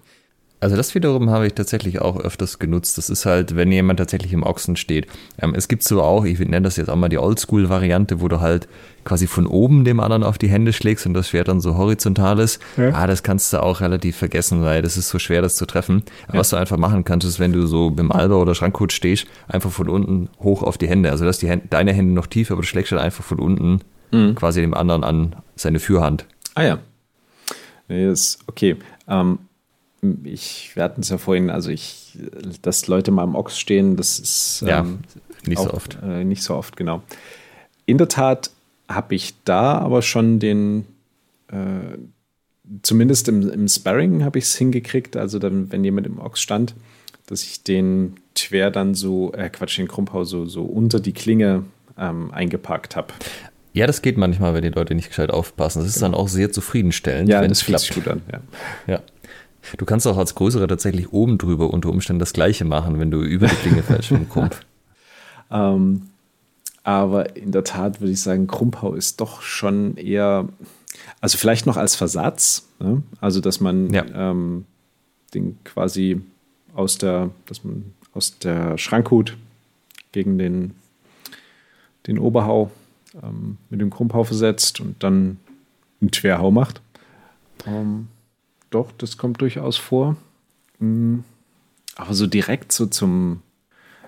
Also das wiederum habe ich tatsächlich auch öfters genutzt. Das ist halt, wenn jemand tatsächlich im Ochsen steht. Ähm, es gibt so auch, ich nenne das jetzt auch mal die Oldschool-Variante, wo du halt quasi von oben dem anderen auf die Hände schlägst und das Schwert dann so horizontal ist. Ja. Ah, das kannst du auch relativ vergessen, weil das ist so schwer, das zu treffen. Aber Ja. Was du einfach machen kannst, ist, wenn du so beim Alber oder Schrankhut stehst, einfach von unten hoch auf die Hände. Also dass die Hände, deine Hände noch tief, aber du schlägst dann einfach von unten quasi dem anderen an seine Führhand. ah ja. Nee, ist okay. Ähm, ich, wir hatten es ja vorhin, also ich, dass Leute mal im Ochs stehen, das ist Ja, ähm, nicht so auch, oft. Äh, nicht so oft, genau. In der Tat habe ich da aber schon den, äh, zumindest im, im Sparring habe ich es hingekriegt, also dann, wenn jemand im Ochs stand, dass ich den Twer dann so, äh, Quatsch, den Krumpau so, so unter die Klinge ähm, eingepackt habe. Ja, das geht manchmal, wenn die Leute nicht gescheit aufpassen. Das ist dann auch sehr zufriedenstellend, Ja, wenn das es fühlt klappt. sich gut an. Ja. Ja. Du kannst auch als Größerer tatsächlich oben drüber unter Umständen das Gleiche machen, wenn du über die Klinge dem Kump. Ähm, aber in der Tat würde ich sagen, Krumpau ist doch schon eher, also vielleicht noch als Versatz, ne? also dass man Ja. ähm, den quasi aus der, dass man aus der Schrankhut gegen den, den Oberhau ähm, mit dem Krumpau versetzt und dann einen Twerhau macht. Ähm, doch, das kommt durchaus vor. Mm, Aber so direkt so zum,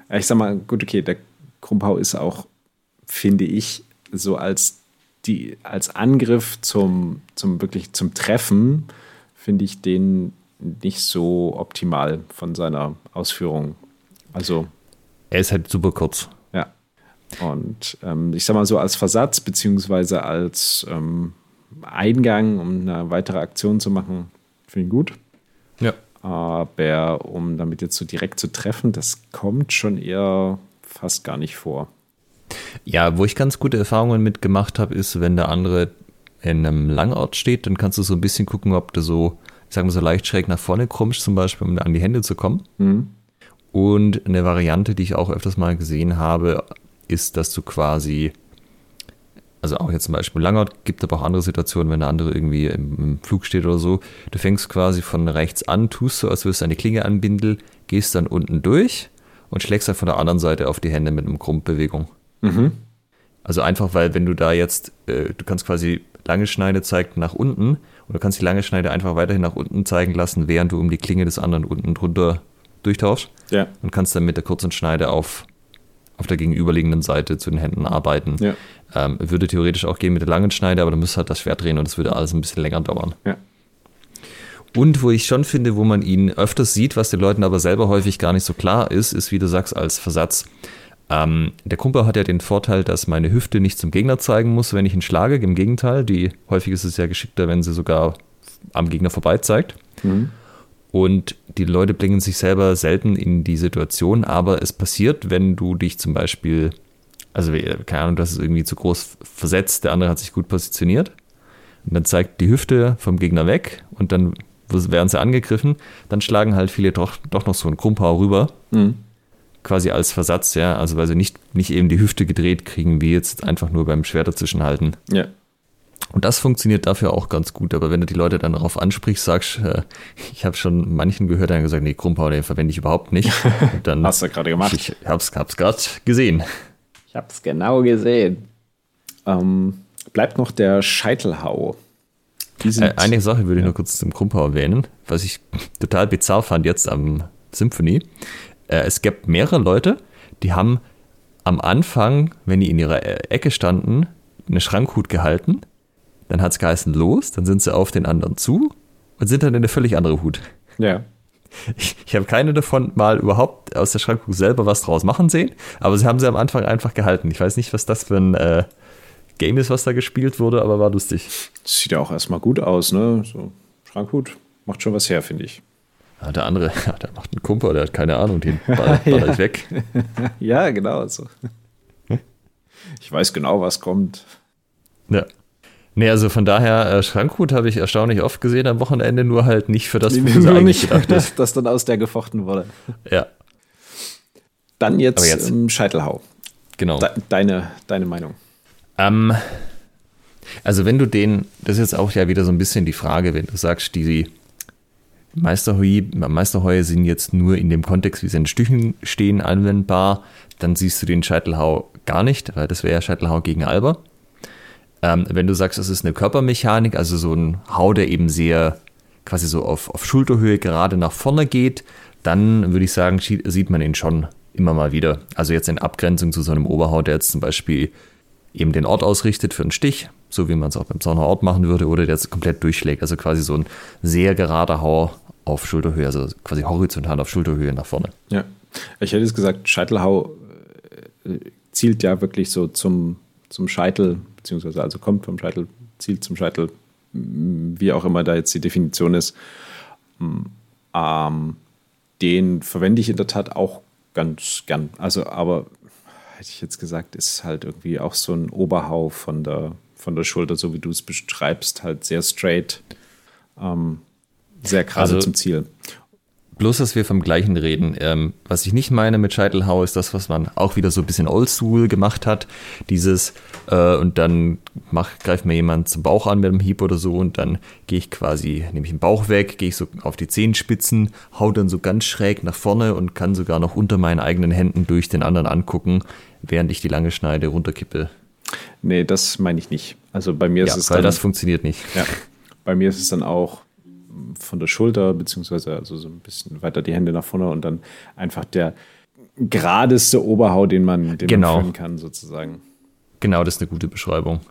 ja, ich sag mal, gut, okay, der Krumpau ist auch, finde ich, so als die, als Angriff zum, zum wirklich zum Treffen, finde ich den nicht so optimal von seiner Ausführung. Also, Er ist halt super kurz. ja. Und ähm, ich sag mal so als Versatz, beziehungsweise als ähm, Eingang, um eine weitere Aktion zu machen, finde ich gut. Ja. Aber um damit jetzt so direkt zu treffen, das kommt schon eher fast gar nicht vor. Ja, wo ich ganz gute Erfahrungen mitgemacht habe, ist, wenn der andere in einem Langort steht, dann kannst du so ein bisschen gucken, ob du so, sagen wir so leicht schräg nach vorne krummst, zum Beispiel, um an die Hände zu kommen. Mhm. Und eine Variante, die ich auch öfters mal gesehen habe, ist, dass du quasi, also auch jetzt zum Beispiel Langort, gibt aber auch andere Situationen, wenn der andere irgendwie im, im Flug steht oder so. Du fängst quasi von rechts an, tust so, als würdest du eine Klinge anbindeln, gehst dann unten durch und schlägst dann von der anderen Seite auf die Hände mit einem Krummbewegung. Mhm. Also einfach, weil wenn du da jetzt, äh, du kannst quasi lange Schneide zeigt nach unten und du kannst die lange Schneide einfach weiterhin nach unten zeigen lassen, während du um die Klinge des anderen unten drunter durchtauschst Ja. und kannst dann mit der kurzen Schneide auf, auf der gegenüberliegenden Seite zu den Händen arbeiten. Ja. Ähm, würde theoretisch auch gehen mit der langen Schneide, aber du müsst halt das Schwert drehen und es würde alles ein bisschen länger dauern. Ja. Und wo ich schon finde, wo man ihn öfters sieht, was den Leuten aber selber häufig gar nicht so klar ist, ist, wie du sagst, als Versatz. Ähm, der Kumpel hat ja den Vorteil, dass meine Hüfte nicht zum Gegner zeigen muss, wenn ich ihn schlage. Im Gegenteil, die, häufig ist es ja geschickter, wenn sie sogar am Gegner vorbei zeigt. Mhm. Und die Leute bringen sich selber selten in die Situation, aber es passiert, wenn du dich zum Beispiel, also keine Ahnung, das ist irgendwie zu groß versetzt, der andere hat sich gut positioniert und dann zeigt die Hüfte vom Gegner weg und dann werden sie angegriffen, dann schlagen halt viele doch, doch noch so einen Krumpau rüber, Mhm. quasi als Versatz, ja, also weil sie nicht, nicht eben die Hüfte gedreht kriegen, wie jetzt einfach nur beim Schwert dazwischenhalten. Ja. Und das funktioniert dafür auch ganz gut. Aber wenn du die Leute dann darauf ansprichst, sagst, äh, ich habe schon manchen gehört, haben gesagt, nee, Krumpau, den verwende ich überhaupt nicht. [laughs] Und dann, Hast du gerade gemacht. ich hab's, hab's gerade gesehen. Ich habe es genau gesehen. Ähm, bleibt noch der Scheitelhau. Äh, eine Sache würde ich nur kurz zum Krumpau erwähnen, was ich total bizarr fand jetzt am Symphony. Äh, es gibt mehrere Leute, die haben am Anfang, wenn die in ihrer äh, Ecke standen, eine Schrankhut gehalten. Dann hat es geheißen, los, dann sind sie auf den anderen zu und sind dann in eine völlig andere Hut. Ja. Ich, ich habe keine davon mal überhaupt aus der Schranke selber was draus machen sehen, aber sie haben sie am Anfang einfach gehalten. Ich weiß nicht, was das für ein äh, Game ist, was da gespielt wurde, aber war lustig. Sieht ja auch erstmal gut aus, ne? So, Schrankhut macht schon was her, finde ich. Ja, der andere, [laughs] der macht einen Kumpel, der hat keine Ahnung, den [laughs] ball, ball Ja. weg. [laughs] Ja, genau so. Ich weiß genau, was kommt. Ja. Nee, also von daher, äh, Schrankhut habe ich erstaunlich oft gesehen am Wochenende, nur halt nicht für das, sie Nur eigentlich nicht, dass, [laughs] dass dann aus der gefochten wurde. Ja, Dann jetzt, jetzt- Ähm, Scheitelhau. genau. De deine, deine Meinung. Ähm, also wenn du den, das ist jetzt auch ja wieder so ein bisschen die Frage, wenn du sagst, die Meisterheu, Meisterheue sind jetzt nur in dem Kontext, wie sie in Stüchen stehen, anwendbar, dann siehst du den Scheitelhau gar nicht, weil das wäre ja Scheitelhau gegen Alber. Ähm, wenn du sagst, es ist eine Körpermechanik, also so ein Hau, der eben sehr quasi so auf, auf Schulterhöhe gerade nach vorne geht, dann würde ich sagen, sieht man ihn schon immer mal wieder. Also jetzt in Abgrenzung zu so einem Oberhau, der jetzt zum Beispiel eben den Ort ausrichtet für einen Stich, so wie man es auch beim Zauner Ort machen würde, oder der jetzt komplett durchschlägt. Also quasi so ein sehr gerader Hau auf Schulterhöhe, also quasi horizontal auf Schulterhöhe nach vorne. Ja. Ich hätte jetzt gesagt, Scheitelhau äh, zielt ja wirklich so zum, zum Scheitel, beziehungsweise also kommt vom Scheitel, zielt zum Scheitel, wie auch immer da jetzt die Definition ist. Ähm, den verwende ich in der Tat auch ganz gern. Also, aber hätte ich jetzt gesagt, ist halt irgendwie auch so ein Oberhau von der, von der Schulter, so wie du es beschreibst, halt sehr straight, ähm, sehr gerade Also- zum Ziel. Bloß, dass wir vom gleichen reden. Ähm, was ich nicht meine mit Scheitelhau, ist das, was man auch wieder so ein bisschen oldschool gemacht hat. Dieses, äh, und dann mach, greift mir jemand zum Bauch an mit einem Hieb oder so und dann gehe ich quasi, nehme ich den Bauch weg, gehe ich so auf die Zehenspitzen, hau dann so ganz schräg nach vorne und kann sogar noch unter meinen eigenen Händen durch den anderen angucken, während ich die lange Schneide runterkippe. Nee, das meine ich nicht. Also bei mir Ja, ist es weil dann, das funktioniert nicht. ja, bei mir ist es dann auch von der Schulter, beziehungsweise also so ein bisschen weiter die Hände nach vorne und dann einfach der geradeste Oberhau, den man, den Genau. man kann, sozusagen. Genau, das ist eine gute Beschreibung.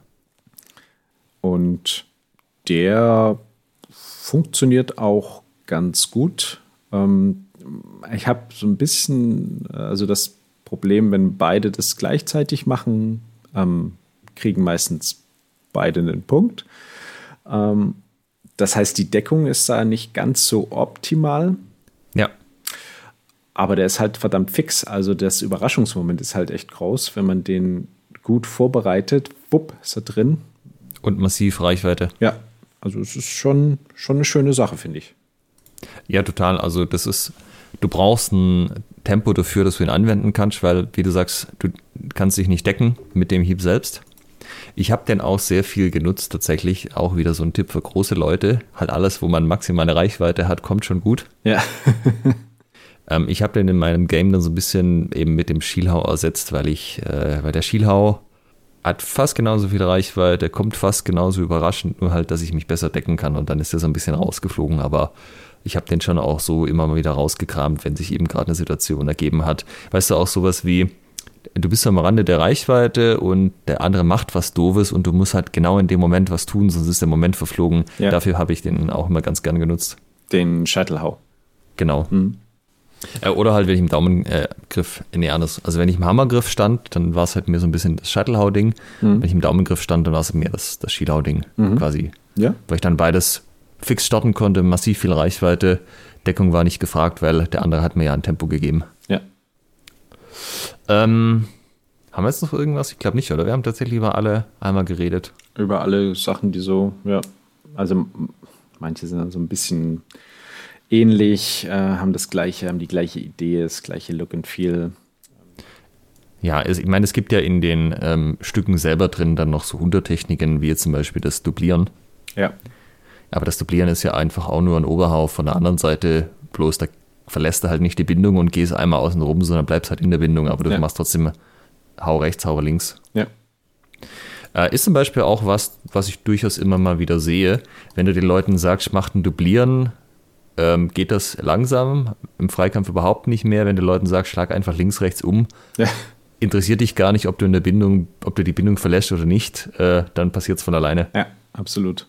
Und der funktioniert auch ganz gut. Ähm, ich habe so ein bisschen, äh, also das Problem, wenn beide das gleichzeitig machen, ähm, kriegen meistens beide einen Punkt. Ähm, das heißt, die Deckung ist da nicht ganz so optimal, Ja, aber der ist halt verdammt fix. Also das Überraschungsmoment ist halt echt groß, wenn man den gut vorbereitet. Wupp, ist er drin. und massiv Reichweite. Ja, also es ist schon, schon eine schöne Sache, finde ich. Ja, total. Also das ist, du brauchst ein Tempo dafür, dass du ihn anwenden kannst, weil, wie du sagst, du kannst dich nicht decken mit dem Hieb selbst. Ich habe den auch sehr viel genutzt, tatsächlich. Auch wieder so ein Tipp für große Leute. Halt alles, wo man maximale Reichweite hat, kommt schon gut. Ja. [laughs] Ähm, ich habe den in meinem Game dann so ein bisschen eben mit dem Schielhau ersetzt, weil ich, äh, weil der Schielhau hat fast genauso viel Reichweite, kommt fast genauso überraschend, nur halt, dass ich mich besser decken kann und dann ist er so ein bisschen rausgeflogen, aber ich habe den schon auch so immer mal wieder rausgekramt, wenn sich eben gerade eine Situation ergeben hat. Weißt du, auch sowas wie, du bist am Rande der Reichweite und der andere macht was Doofes und du musst halt genau in dem Moment was tun, sonst ist der Moment verflogen. Ja. Dafür habe ich den auch immer ganz gern genutzt. Den Scheitelhau. Genau. Äh, Oder halt, wenn ich im Daumengriff, nee, anders. Also wenn ich im Hammergriff stand, dann war es halt mir so ein bisschen das Shuttlehau-Ding. Wenn ich im Daumengriff stand, dann war es mir das, das Skilhau-Ding quasi. Ja. Weil ich dann beides fix starten konnte, massiv viel Reichweite. Deckung war nicht gefragt, weil der andere hat mir ja ein Tempo gegeben. Ähm, haben wir jetzt noch irgendwas? Ich glaube nicht, oder? Wir haben tatsächlich über alle einmal geredet. Über alle Sachen, die so, ja. Also manche sind dann so ein bisschen ähnlich, äh, haben das gleiche, haben die gleiche Idee, das gleiche Look and Feel. Ja, es, ich meine, es gibt ja in den ähm, Stücken selber drin dann noch so Untertechniken, wie jetzt zum Beispiel das Duplieren. Ja. Aber das Duplieren ist ja einfach auch nur ein Oberhau von der anderen Seite, bloß da verlässt du halt nicht die Bindung und gehst einmal außen rum, sondern bleibst halt in der Bindung, aber du Ja. machst trotzdem Hau rechts, Hau links. Ja. Äh, ist zum Beispiel auch was, was ich durchaus immer mal wieder sehe, wenn du den Leuten sagst, mach ein Duplieren, ähm, geht das langsam, im Freikampf überhaupt nicht mehr. Wenn du Leuten sagst, schlag einfach links, rechts um, Ja. interessiert dich gar nicht, ob du in der Bindung, ob du die Bindung verlässt oder nicht, äh, dann passiert es von alleine. Ja, absolut.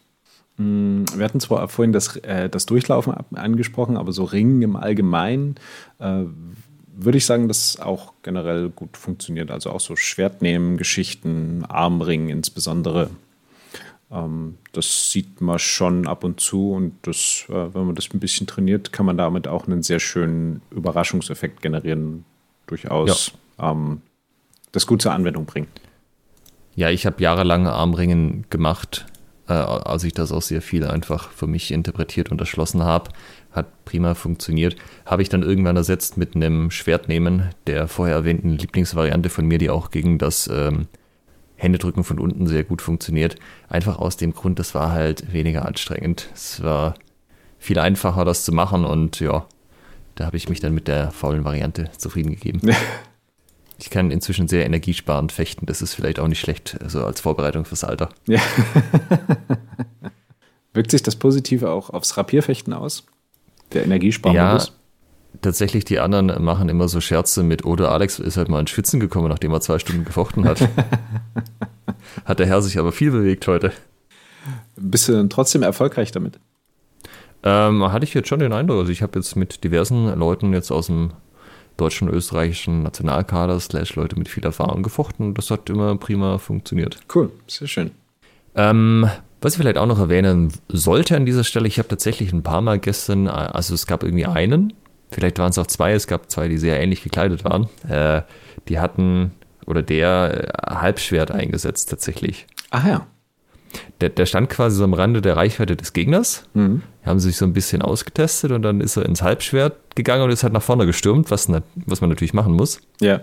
Mm, wir hatten zwar vorhin das, äh, das Durchlaufen angesprochen, aber so Ringen im Allgemeinen äh, würde ich sagen, dass auch generell gut funktioniert. Also auch so Schwertnehmen, Geschichten, Armringen insbesondere. Ähm, das sieht man schon ab und zu und das, äh, wenn man das ein bisschen trainiert, kann man damit auch einen sehr schönen Überraschungseffekt generieren. Durchaus ja. ähm, das gut zur Anwendung bringen. Ja, ich habe jahrelang Armringen gemacht, äh, als ich das auch sehr viel einfach für mich interpretiert und erschlossen habe. Hat prima funktioniert. Habe ich dann irgendwann ersetzt mit einem Schwertnehmen, der vorher erwähnten Lieblingsvariante von mir, die auch gegen das ähm, Händedrücken von unten sehr gut funktioniert. Einfach aus dem Grund, das war halt weniger anstrengend. Es war viel einfacher, das zu machen und ja, da habe ich mich dann mit der faulen Variante zufrieden gegeben. [laughs] Ich kann inzwischen sehr energiesparend fechten. Das ist vielleicht auch nicht schlecht, also als Vorbereitung fürs Alter. Ja. [laughs] Wirkt sich das Positive auch aufs Rapierfechten aus? Der Energiesparmodus? Ja, tatsächlich, die anderen machen immer so Scherze mit, oder Alex ist halt mal in Schwitzen gekommen, nachdem er zwei Stunden gefochten hat. [laughs] hat der Herr sich aber viel bewegt heute. Bist du trotzdem erfolgreich damit? Ähm, hatte ich jetzt schon den Eindruck. Also ich habe jetzt mit diversen Leuten jetzt aus dem deutschen und österreichischen Nationalkader slash Leute mit viel Erfahrung gefochten. Das hat immer prima funktioniert. Cool, sehr schön. Ähm, was ich vielleicht auch noch erwähnen sollte an dieser Stelle, ich habe tatsächlich ein paar Mal gestern, also es gab irgendwie einen, vielleicht waren es auch zwei, es gab zwei, die sehr ähnlich gekleidet waren. Äh, die hatten, oder der äh, Halbschwert eingesetzt tatsächlich. Ah ja der, der stand quasi so am Rande der Reichweite des Gegners. Mhm. Haben sich so ein bisschen ausgetestet und dann ist er ins Halbschwert gegangen und ist halt nach vorne gestürmt, was, was man natürlich machen muss. Ja.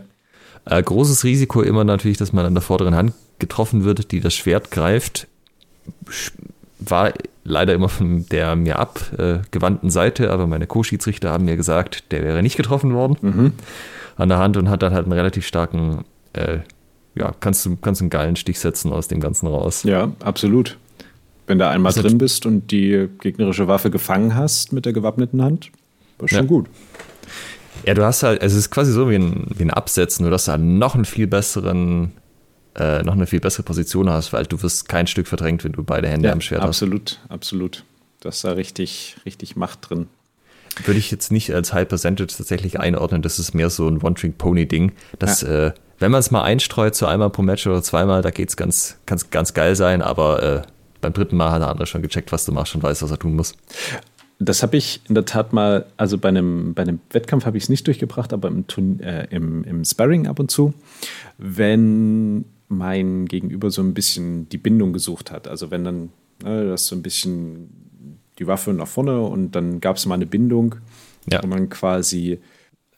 Äh, großes Risiko immer natürlich, dass man an der vorderen Hand getroffen wird, die das Schwert greift. War leider immer von der mir abgewandten äh, Seite, aber meine Co-Schiedsrichter haben mir gesagt, der wäre nicht getroffen worden mhm. an der Hand und hat dann halt einen relativ starken äh, ja, kannst du kannst einen geilen Stich setzen aus dem Ganzen raus. Ja, absolut. Wenn du einmal drin bist und die gegnerische Waffe gefangen hast mit der gewappneten Hand, war schon ja. gut. Ja, du hast halt, es ist quasi so wie ein, wie ein Absetzen, nur dass du halt noch einen viel besseren, äh, noch eine viel bessere Position hast, weil du wirst kein Stück verdrängt, wenn du beide Hände ja, am Schwert absolut, hast. Absolut, absolut. Das ist da richtig, richtig Macht drin. Würde ich jetzt nicht als High Percentage tatsächlich einordnen, das ist mehr so ein One-Trick-Pony-Ding. Das ja. äh, wenn man es mal einstreut, so einmal pro Match oder zweimal, da geht es ganz, ganz, ganz geil sein, aber äh, beim dritten Mal hat der andere schon gecheckt, was du machst und weiß, was er tun muss. Das habe ich in der Tat mal, also bei einem, bei einem Wettkampf habe ich es nicht durchgebracht, aber im, äh, im, im Sparring ab und zu, wenn mein Gegenüber so ein bisschen die Bindung gesucht hat. Also wenn dann ne, das so ein bisschen die Waffe nach vorne und dann gab es mal eine Bindung, ja. wo man quasi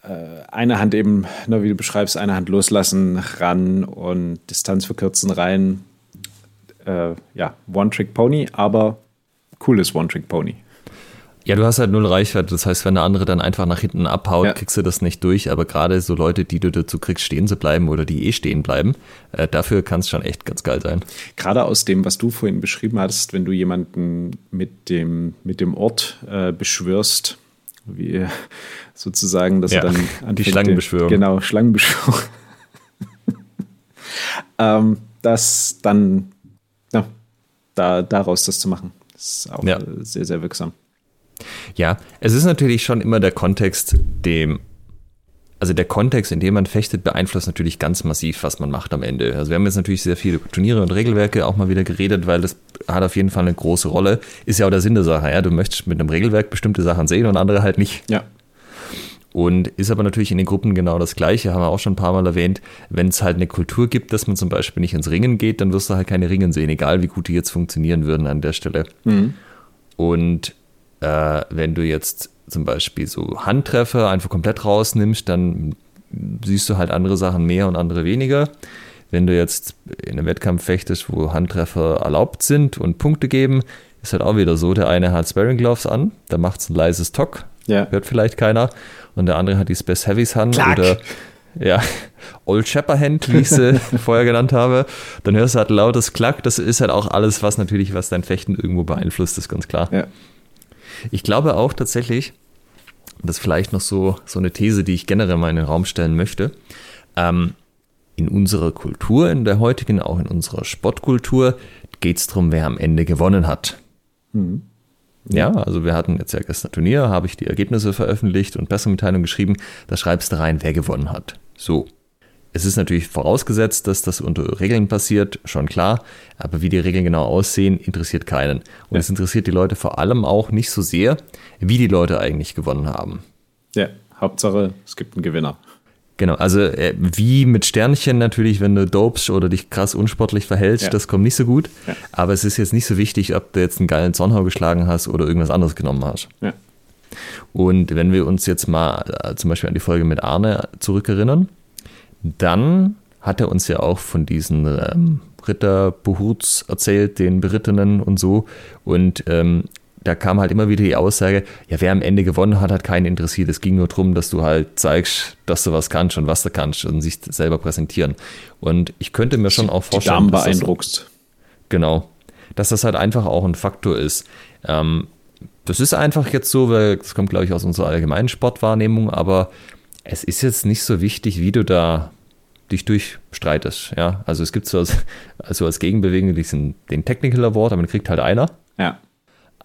eine Hand eben, wie du beschreibst, eine Hand loslassen, ran und Distanz verkürzen rein. Äh, ja, One-Trick-Pony, aber cooles One-Trick-Pony. Ja, du hast halt null Reichweite. Das heißt, wenn der andere dann einfach nach hinten abhaut, ja. kriegst du das nicht durch. Aber gerade so Leute, die du dazu kriegst, stehen zu bleiben oder die eh stehen bleiben, äh, dafür kann es schon echt ganz geil sein. Gerade aus dem, was du vorhin beschrieben hattest, wenn du jemanden mit dem, mit dem Ort äh, beschwörst, wie sozusagen, dass ja, er dann anfängt, die Schlangenbeschwörung. Genau, Schlangenbeschwörung. [laughs] ähm, das dann, ja, da, daraus das zu machen, ist auch ja. sehr, sehr wirksam. Ja, es ist natürlich schon immer der Kontext, dem also der Kontext, in dem man fechtet, beeinflusst natürlich ganz massiv, was man macht am Ende. Also wir haben jetzt natürlich sehr viele Turniere und Regelwerke auch mal wieder geredet, weil das hat auf jeden Fall eine große Rolle. Ist ja auch der Sinn der Sache. Ja? Du möchtest mit einem Regelwerk bestimmte Sachen sehen und andere halt nicht. Ja. Und ist aber natürlich in den Gruppen genau das Gleiche, haben wir auch schon ein paar Mal erwähnt. Wenn es halt eine Kultur gibt, dass man zum Beispiel nicht ins Ringen geht, dann wirst du halt keine Ringen sehen, egal wie gut die jetzt funktionieren würden an der Stelle. Mhm. Und äh, wenn du jetzt zum Beispiel so Handtreffer einfach komplett rausnimmst, dann siehst du halt andere Sachen mehr und andere weniger. Wenn du jetzt in einem Wettkampf fechtest, wo Handtreffer erlaubt sind und Punkte geben, ist halt auch wieder so, der eine hat Sparring Gloves an, da macht es ein leises Tock, ja. hört vielleicht keiner, und der andere hat die Space Heavies Hand Klack. oder ja, Old Shepperhand, wie ich sie [laughs] vorher genannt habe, dann hörst du halt lautes Klack, das ist halt auch alles, was natürlich, was dein Fechten irgendwo beeinflusst, ist ganz klar. Ja. Ich glaube auch tatsächlich, das ist vielleicht noch so, so eine These, die ich generell mal in den Raum stellen möchte. Ähm, in unserer Kultur, in der heutigen, auch in unserer Sportkultur, geht es darum, wer am Ende gewonnen hat. Mhm. Ja, also wir hatten jetzt ja gestern Turnier, habe ich die Ergebnisse veröffentlicht und Pressemitteilung geschrieben. Da schreibst du rein, wer gewonnen hat. So. Es ist natürlich vorausgesetzt, dass das unter Regeln passiert, schon klar. Aber wie die Regeln genau aussehen, interessiert keinen. Und ja. es interessiert die Leute vor allem auch nicht so sehr, wie die Leute eigentlich gewonnen haben. Ja, Hauptsache, es gibt einen Gewinner. Genau, also äh, wie mit Sternchen natürlich, wenn du dopest oder dich krass unsportlich verhältst, ja. das kommt nicht so gut. Ja. Aber es ist jetzt nicht so wichtig, ob du jetzt einen geilen Zornhau geschlagen hast oder irgendwas anderes genommen hast. Ja. Und wenn wir uns jetzt mal äh, zum Beispiel an die Folge mit Arne zurückerinnern, dann hat er uns ja auch von diesen ähm, Ritter Buhurts erzählt, den Berittenen und so. Und ähm, da kam halt immer wieder die Aussage, ja, wer am Ende gewonnen hat, hat keinen interessiert. Es ging nur darum, dass du halt zeigst, dass du was kannst und was du kannst und sich selber präsentieren. Und ich könnte mir schon auch vorstellen, die Damen beeindruckst. Das, genau. Dass das halt einfach auch ein Faktor ist. Ähm, das ist einfach jetzt so, weil das kommt, glaube ich, aus unserer allgemeinen Sportwahrnehmung, aber es ist jetzt nicht so wichtig, wie du da dich durchstreitest. Ja? Also es gibt so als, also [laughs] als Gegenbewegung diesen, den Technical Award, aber den kriegt halt einer. Ja.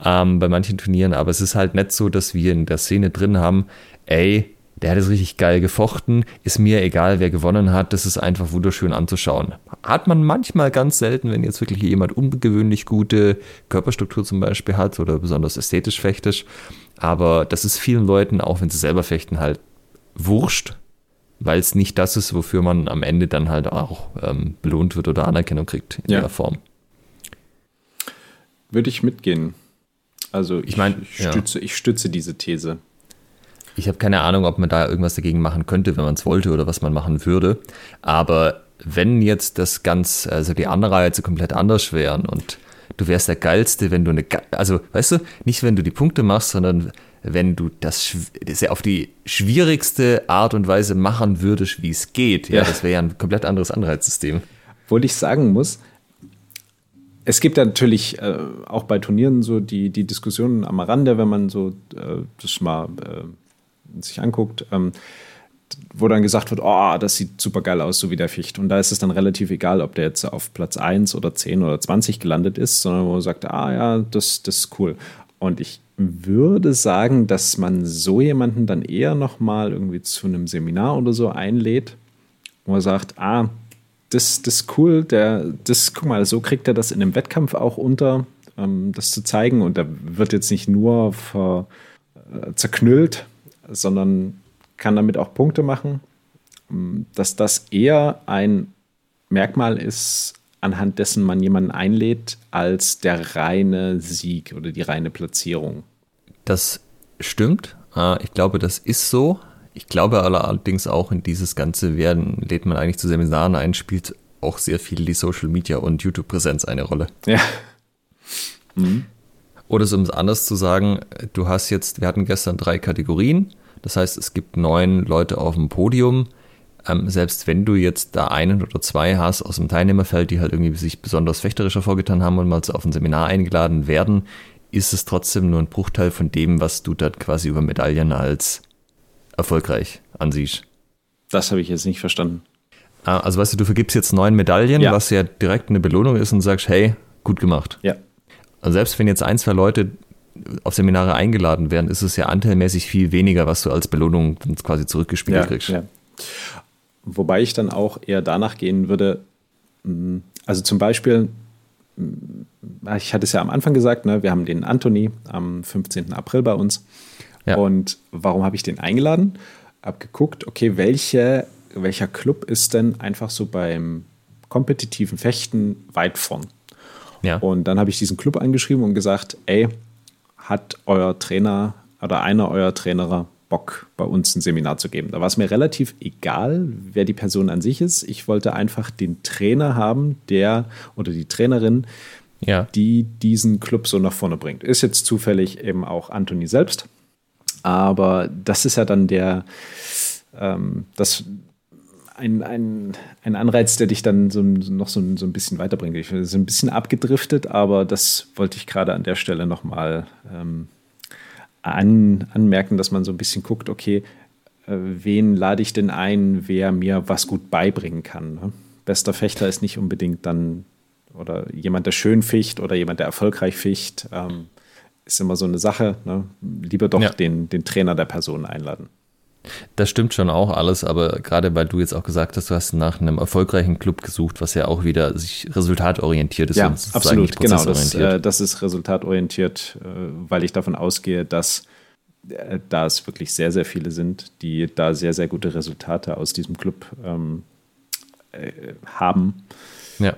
Ähm, bei manchen Turnieren, aber es ist halt nicht so, dass wir in der Szene drin haben, ey, der hat es richtig geil gefochten, ist mir egal, wer gewonnen hat, das ist einfach wunderschön anzuschauen. Hat man manchmal ganz selten, wenn jetzt wirklich jemand ungewöhnlich gute Körperstruktur zum Beispiel hat oder besonders ästhetisch fechtisch, aber das ist vielen Leuten, auch wenn sie selber fechten, halt wurscht weil es nicht das ist, wofür man am Ende dann halt auch ähm, belohnt wird oder Anerkennung kriegt in ja. der Form. Würde ich mitgehen. Also ich, ich, mein, ich, stütze, ja. ich stütze diese These. Ich habe keine Ahnung, ob man da irgendwas dagegen machen könnte, wenn man es wollte oder was man machen würde. Aber wenn jetzt das ganz, also die Anreize komplett anders wären und du wärst der Geilste, wenn du eine, also weißt du, nicht wenn du die Punkte machst, sondern wenn du das, das ja auf die schwierigste Art und Weise machen würdest, wie es geht. Ja, ja. das wäre ja ein komplett anderes Anreizsystem. Obwohl ich sagen muss, es gibt ja natürlich äh, auch bei Turnieren so die, die Diskussionen am Rande, wenn man so äh, das mal äh, sich anguckt, ähm, wo dann gesagt wird, oh, das sieht super geil aus, so wie der Ficht. Und da ist es dann relativ egal, ob der jetzt auf Platz 1 oder 10 oder 20 gelandet ist, sondern wo man sagt, ah ja, das, das ist cool. Und ich würde sagen, dass man so jemanden dann eher nochmal irgendwie zu einem Seminar oder so einlädt, wo er sagt, ah, das, das ist cool, der, das, guck mal, so kriegt er das in einem Wettkampf auch unter, ähm, das zu zeigen. Und er wird jetzt nicht nur ver, äh, zerknüllt, sondern kann damit auch Punkte machen. Ähm, dass das eher ein Merkmal ist, anhand dessen man jemanden einlädt, als der reine Sieg oder die reine Platzierung. Das stimmt. Ah, ich glaube, das ist so. Ich glaube allerdings auch in dieses ganze Werden lädt man eigentlich zu Seminaren ein, spielt auch sehr viel die Social Media und YouTube-Präsenz eine Rolle. Ja. Mhm. Oder um es anders zu sagen, du hast jetzt, wir hatten gestern drei Kategorien. Das heißt, es gibt neun Leute auf dem Podium ähm, selbst wenn du jetzt da einen oder zwei hast aus dem Teilnehmerfeld, die halt irgendwie sich besonders fechterischer vorgetan haben und mal auf ein Seminar eingeladen werden, ist es trotzdem nur ein Bruchteil von dem, was du dort quasi über Medaillen als erfolgreich ansiehst. Das habe ich jetzt nicht verstanden. Ah, also weißt du, du vergibst jetzt neun Medaillen, ja. was ja direkt eine Belohnung ist und sagst, hey, gut gemacht. Ja. Also selbst wenn jetzt ein, zwei Leute auf Seminare eingeladen werden, ist es ja anteilmäßig viel weniger, was du als Belohnung quasi zurückgespielt ja, kriegst. Ja. Wobei ich dann auch eher danach gehen würde, mm, also zum Beispiel, mm, ich hatte es ja am Anfang gesagt, ne, wir haben den Anthony am 15. April bei uns. Ja. Und warum habe ich den eingeladen? Hab geguckt, okay, welche, welcher Club ist denn einfach so beim kompetitiven Fechten weit vorn? Ja. Und dann habe ich diesen Club angeschrieben und gesagt, ey, hat euer Trainer oder einer eurer Trainer Bock, bei uns ein Seminar zu geben. Da war es mir relativ egal, wer die Person an sich ist. Ich wollte einfach den Trainer haben, der oder die Trainerin, ja. die diesen Club so nach vorne bringt. Ist jetzt zufällig eben auch Anthony selbst. Aber das ist ja dann der, ähm, das, ein, ein, ein Anreiz, der dich dann so, noch so, so ein bisschen weiterbringt. Ich bin so ein bisschen abgedriftet, aber das wollte ich gerade an der Stelle nochmal ähm, an, anmerken, dass man so ein bisschen guckt, okay, äh, wen lade ich denn ein, wer mir was gut beibringen kann. Ne? Bester Fechter ist nicht unbedingt dann oder jemand, der schön ficht oder jemand, der erfolgreich ficht. Ähm, ist immer so eine Sache. Ne? Lieber doch ja. den, den Trainer der Person einladen. Das stimmt schon auch alles, aber gerade weil du jetzt auch gesagt hast, du hast nach einem erfolgreichen Club gesucht, was ja auch wieder sich resultatorientiert ist. Ja, absolut, genau. Das, äh, das, ist resultatorientiert, äh, weil ich davon ausgehe, dass äh, da es wirklich sehr, sehr viele sind, die da sehr, sehr gute Resultate aus diesem Club ähm, äh, haben. Ja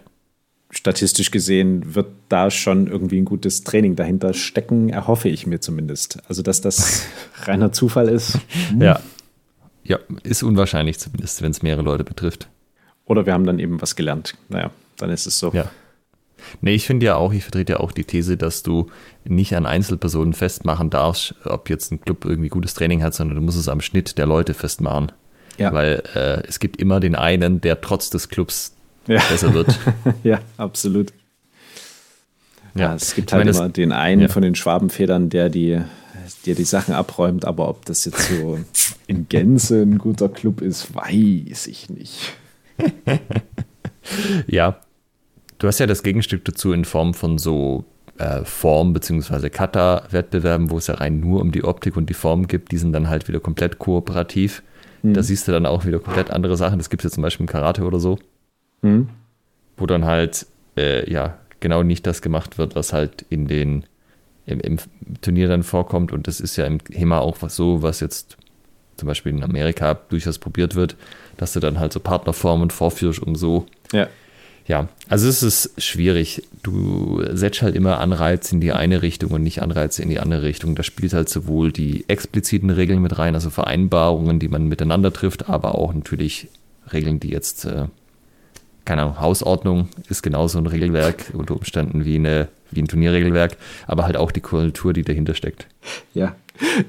statistisch gesehen wird da schon irgendwie ein gutes Training dahinter stecken, erhoffe ich mir zumindest. Also, dass das [laughs] reiner Zufall ist. Ja. Ja, ist unwahrscheinlich zumindest, wenn es mehrere Leute betrifft. Oder wir haben dann eben was gelernt. Naja, dann ist es so. Ja. Nee, ich finde ja auch, ich vertrete ja auch die These, dass du nicht an Einzelpersonen festmachen darfst, ob jetzt ein Club irgendwie gutes Training hat, sondern du musst es am Schnitt der Leute festmachen. Ja. Weil äh, es gibt immer den einen, der trotz des Clubs ja. besser wird. [laughs] ja, absolut. Ja, es gibt halt meine, immer den einen ja. von den Schwabenfedern, der die, der die Sachen abräumt, aber ob das jetzt so in Gänze ein guter Club ist, weiß ich nicht. [laughs] ja, du hast ja das Gegenstück dazu in Form von so äh, Form- bzw. Kata-Wettbewerben, wo es ja rein nur um die Optik und die Form gibt. Die sind dann halt wieder komplett kooperativ. Mhm. Da siehst du dann auch wieder komplett andere Sachen. Das gibt es ja zum Beispiel im Karate oder so. Mhm. Wo dann halt, äh, ja, genau nicht das gemacht wird, was halt in den, im, im, Turnier dann vorkommt. Und das ist ja im HEMA auch was so, was jetzt zum Beispiel in Amerika durchaus probiert wird, dass du dann halt so Partnerformen vorführst, um so. Ja. Ja, also es ist schwierig. Du setzt halt immer Anreize in die eine Richtung und nicht Anreize in die andere Richtung. Da spielt halt sowohl die expliziten Regeln mit rein, also Vereinbarungen, die man miteinander trifft, aber auch natürlich Regeln, die jetzt äh, keine Ahnung, Hausordnung ist genauso ein Regelwerk [laughs] unter Umständen wie, eine, wie ein Turnierregelwerk, aber halt auch die Kultur, die dahinter steckt. Ja,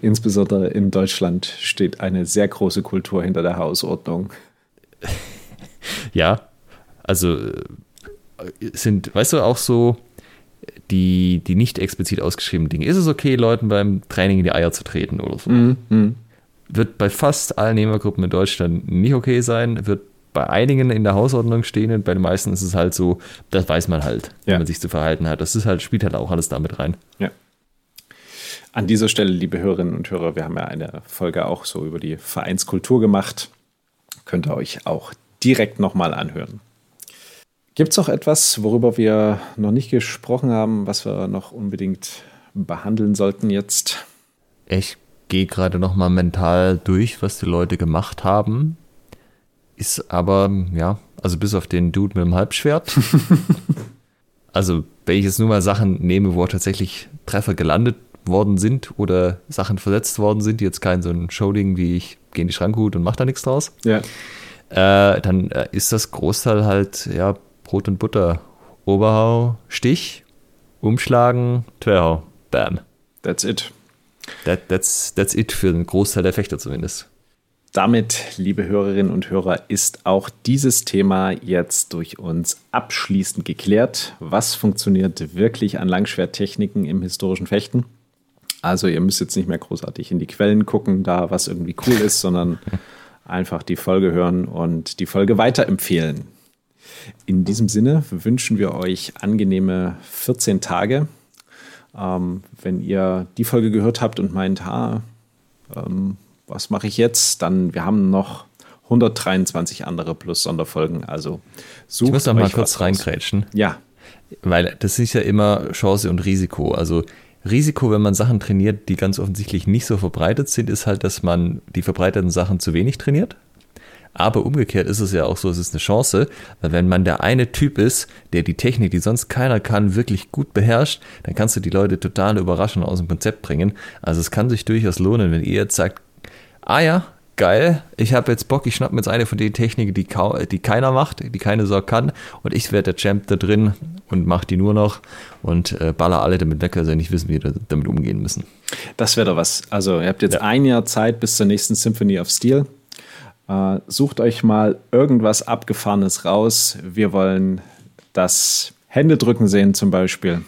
insbesondere in Deutschland steht eine sehr große Kultur hinter der Hausordnung. [laughs] ja, also äh, sind, weißt du, auch so die, die nicht explizit ausgeschriebenen Dinge. Ist es okay, Leuten beim Training in die Eier zu treten oder so? Mm, mm. Wird bei fast allen Nehmergruppen in Deutschland nicht okay sein, wird bei einigen in der Hausordnung stehen und bei den meisten ist es halt so, das weiß man halt, ja. wie man sich zu verhalten hat. Das ist halt, spielt halt auch alles damit rein. Ja. An dieser Stelle, liebe Hörerinnen und Hörer, wir haben ja eine Folge auch so über die Vereinskultur gemacht. Könnt ihr euch auch direkt nochmal anhören. Gibt es noch etwas, worüber wir noch nicht gesprochen haben, was wir noch unbedingt behandeln sollten jetzt? Ich gehe gerade nochmal mental durch, was die Leute gemacht haben. Ist aber, ja, also bis auf den Dude mit dem Halbschwert. [laughs] also, wenn ich jetzt nur mal Sachen nehme, wo tatsächlich Treffer gelandet worden sind oder Sachen verletzt worden sind, die jetzt kein so ein Showding wie ich gehe in die Schrankhut und mach da nichts draus. Ja. Äh, dann äh, ist das Großteil halt, ja, Brot und Butter. Oberhau, Stich, Umschlagen, Twerhau. Bam. That's it. That, that's, that's it für den Großteil der Fechter zumindest. Damit, liebe Hörerinnen und Hörer, ist auch dieses Thema jetzt durch uns abschließend geklärt. Was funktioniert wirklich an Langschwerttechniken im historischen Fechten? Also ihr müsst jetzt nicht mehr großartig in die Quellen gucken, da was irgendwie cool ist, [laughs] sondern einfach die Folge hören und die Folge weiterempfehlen. In diesem Sinne wünschen wir euch angenehme 14 Tage. Ähm, wenn ihr die Folge gehört habt und meint, ha, ähm, was mache ich jetzt? Dann, wir haben noch 123 andere plus Sonderfolgen. Also sucht Ich muss noch mal kurz reingrätschen. Ja. Weil das ist ja immer Chance und Risiko. Also Risiko, wenn man Sachen trainiert, die ganz offensichtlich nicht so verbreitet sind, ist halt, dass man die verbreiteten Sachen zu wenig trainiert. Aber umgekehrt ist es ja auch so, es ist eine Chance, weil wenn man der eine Typ ist, der die Technik, die sonst keiner kann, wirklich gut beherrscht, dann kannst du die Leute total überraschen aus dem Konzept bringen. Also es kann sich durchaus lohnen, wenn ihr jetzt sagt, ah ja, geil, ich habe jetzt Bock, ich schnapp mir jetzt eine von den Techniken, die, die keiner macht, die keine Sorge kann und ich werde der Champ da drin und mache die nur noch und äh, baller alle damit weg, also nicht wissen, wie wir damit umgehen müssen. Das wäre doch was. Also ihr habt jetzt ja. ein Jahr Zeit bis zur nächsten Symphony of Steel. Äh, sucht euch mal irgendwas Abgefahrenes raus. Wir wollen das Händedrücken sehen zum Beispiel.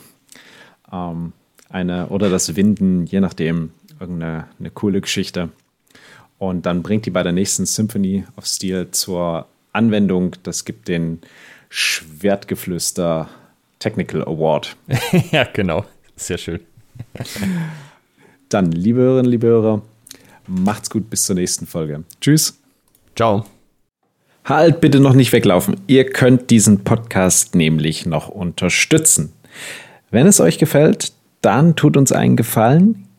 Ähm, eine, oder das Winden, je nachdem, irgendeine eine coole Geschichte. Und dann bringt die bei der nächsten Symphony of Steel zur Anwendung. Das gibt den Schwertgeflüster Technical Award. [laughs] ja, genau. Sehr schön. Dann, liebe Hörerinnen, liebe Hörer, macht's gut bis zur nächsten Folge. Tschüss. Ciao. Halt bitte noch nicht weglaufen. Ihr könnt diesen Podcast nämlich noch unterstützen. Wenn es euch gefällt, dann tut uns einen Gefallen,